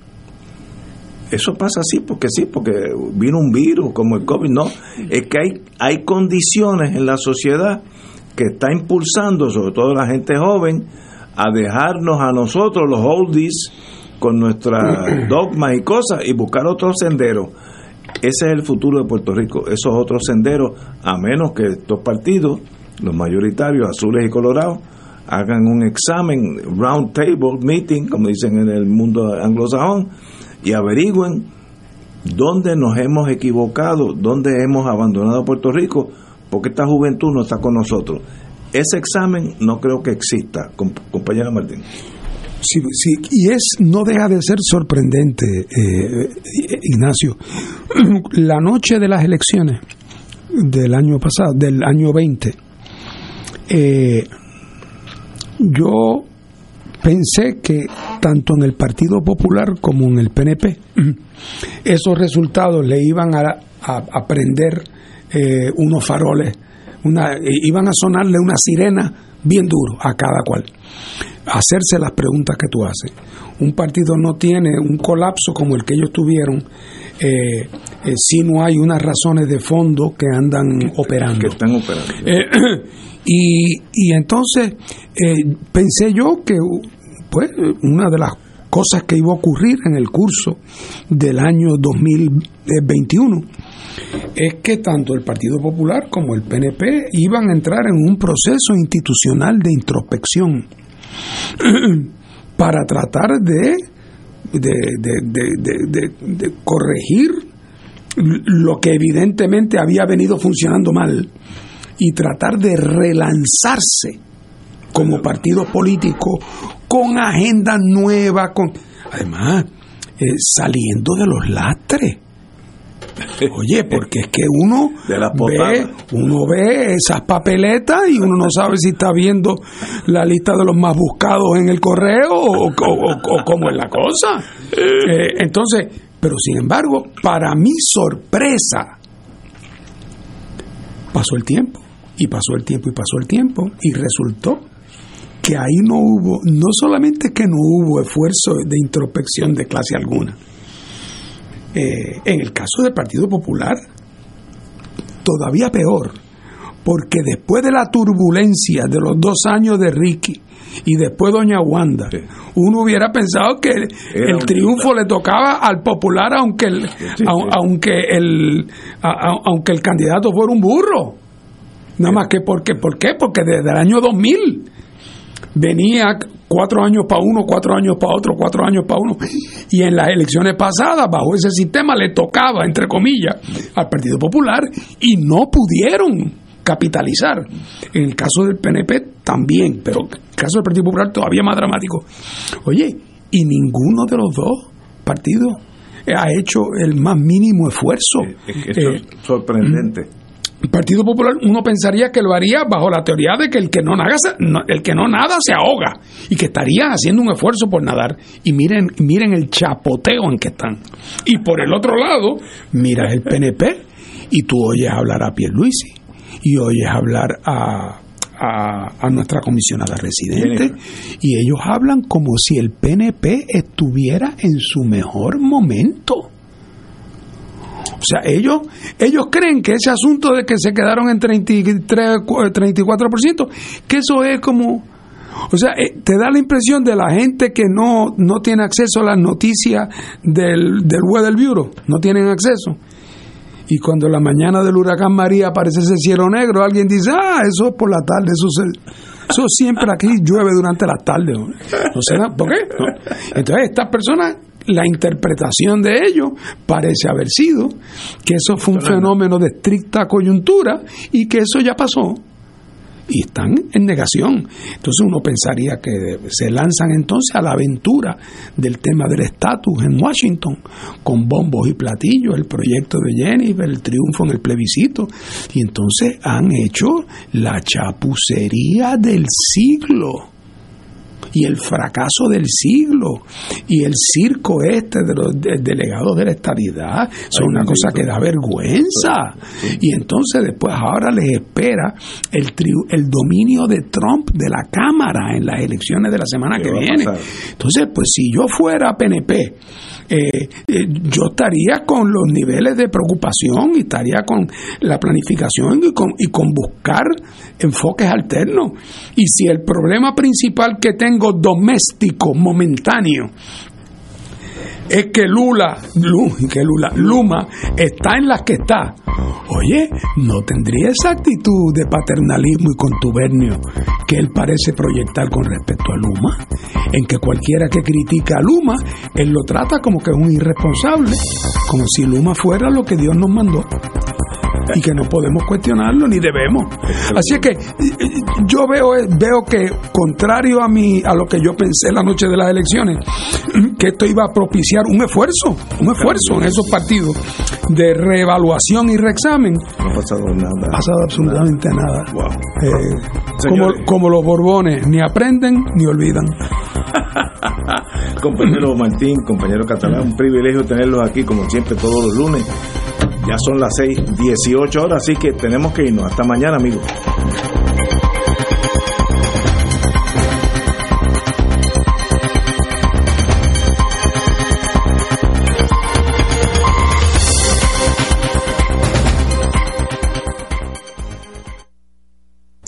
Eso pasa así porque sí, porque vino un virus como el COVID. No, es que hay, hay condiciones en la sociedad que está impulsando, sobre todo la gente joven, a dejarnos a nosotros, los oldies, con nuestras dogmas y cosas y buscar otros senderos. Ese es el futuro de Puerto Rico, esos otros senderos, a menos que estos partidos, los mayoritarios, azules y colorados, hagan un examen, round table meeting, como dicen en el mundo anglosajón, y averigüen dónde nos hemos equivocado, dónde hemos abandonado Puerto Rico, porque esta juventud no está con nosotros. Ese examen no creo que exista, compañera Martín. Sí, sí, y es, no deja de ser sorprendente, eh, Ignacio. La noche de las elecciones del año pasado, del año 20, eh, yo pensé que tanto en el Partido Popular como en el PNP, esos resultados le iban a, a, prender eh, unos faroles, una, iban a sonarle una sirena bien duro a cada cual hacerse las preguntas que tú haces. Un partido no tiene un colapso como el que ellos tuvieron eh, eh, si no hay unas razones de fondo que andan operando. Que están operando. Eh, y, y, entonces pensé yo que pues una de las cosas que iba a ocurrir en el curso del año 2021 es que tanto el Partido Popular como el PNP iban a entrar en un proceso institucional de introspección para tratar de, de, corregir lo que evidentemente había venido funcionando mal y tratar de relanzarse como partido político con agenda nueva, con además eh, saliendo de los lastres. Oye, porque es que uno ve, uno ve esas papeletas y uno no sabe si está viendo la lista de los más buscados en el correo o, cómo es la cosa. Eh, entonces, pero sin embargo, para mi sorpresa, pasó el tiempo y pasó el tiempo y pasó el tiempo. Y resultó que ahí no hubo, no solamente que no hubo esfuerzo de introspección de clase alguna, eh, en el caso del Partido Popular, todavía peor, porque después de la turbulencia de los dos años de Ricky y después Doña Wanda, uno hubiera pensado que el, triunfo le tocaba al popular aunque el, aunque el aunque el candidato fuera un burro. Nada más que porque, ¿por qué? Porque desde el año 2000 venía cuatro años para uno, cuatro años para otro, cuatro años para uno. Y en las elecciones pasadas, bajo ese sistema, le tocaba, entre comillas, al Partido Popular y no pudieron capitalizar. En el caso del PNP también, pero en el caso del Partido Popular todavía más dramático. Oye, y ninguno de los dos partidos ha hecho el más mínimo esfuerzo. Es, es sorprendente el Partido Popular uno pensaría que lo haría bajo la teoría de que el que no nada, el que no nada se ahoga y que estarían haciendo un esfuerzo por nadar. Y miren, miren el chapoteo en que están. Y por el otro lado, mira el PNP y tú oyes hablar a Pierluisi y oyes hablar a, a, a, nuestra comisionada residente y ellos hablan como si el PNP estuviera en su mejor momento. O sea, ellos, ellos creen que ese asunto de que se quedaron en 33, 34%, que eso es como... O sea, eh, te da la impresión de la gente que no, no tiene acceso a las noticias del, del Weather Bureau, no tienen acceso. Y cuando la mañana del huracán María aparece ese cielo negro, alguien dice, ah, eso es por la tarde, eso, eso siempre aquí llueve durante la tarde. No sé, ¿por qué? Entonces, estas personas la interpretación de ello parece haber sido que eso fue un fenómeno de estricta coyuntura y que eso ya pasó y están en negación. Entonces uno pensaría que se lanzan entonces a la aventura del tema del estatus en Washington, con bombos y platillos, el proyecto de Jennifer, el triunfo en el plebiscito, y entonces han hecho la chapucería del siglo y el fracaso del siglo y el circo este de los delegados de la estadidad son una cosa que da vergüenza. Y entonces después ahora les espera el, el dominio de Trump de la Cámara en las elecciones de la semana que viene. entonces pues si yo fuera PNP eh, eh, yo estaría con los niveles de preocupación y estaría con la planificación y con, y con buscar enfoques alternos. Y si el problema principal que tengo doméstico, momentáneo, es que Lula, Lula, Luma está en las que está. Oye, no tendría esa actitud de paternalismo y contubernio que él parece proyectar con respecto a Luma, en que cualquiera que critica a Luma, él lo trata como que es un irresponsable, como si Luma fuera lo que Dios nos mandó y que no podemos cuestionarlo ni debemos. Así es que yo veo veo que contrario a mi a lo que yo pensé la noche de las elecciones, que esto iba a propiciar un esfuerzo, un esfuerzo en esos partidos de reevaluación y reexamen. No ha pasado nada. Ha pasado absolutamente nada. Eh, como, como los Borbones, ni aprenden ni olvidan. compañero Martín, compañero Catalán, un privilegio tenerlos aquí como siempre todos los lunes. Ya son las 6, 18 horas, así que tenemos que irnos. Hasta mañana, amigos.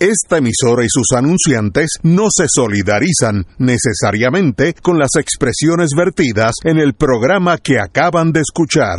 Esta emisora y sus anunciantes no se solidarizan necesariamente con las expresiones vertidas en el programa que acaban de escuchar.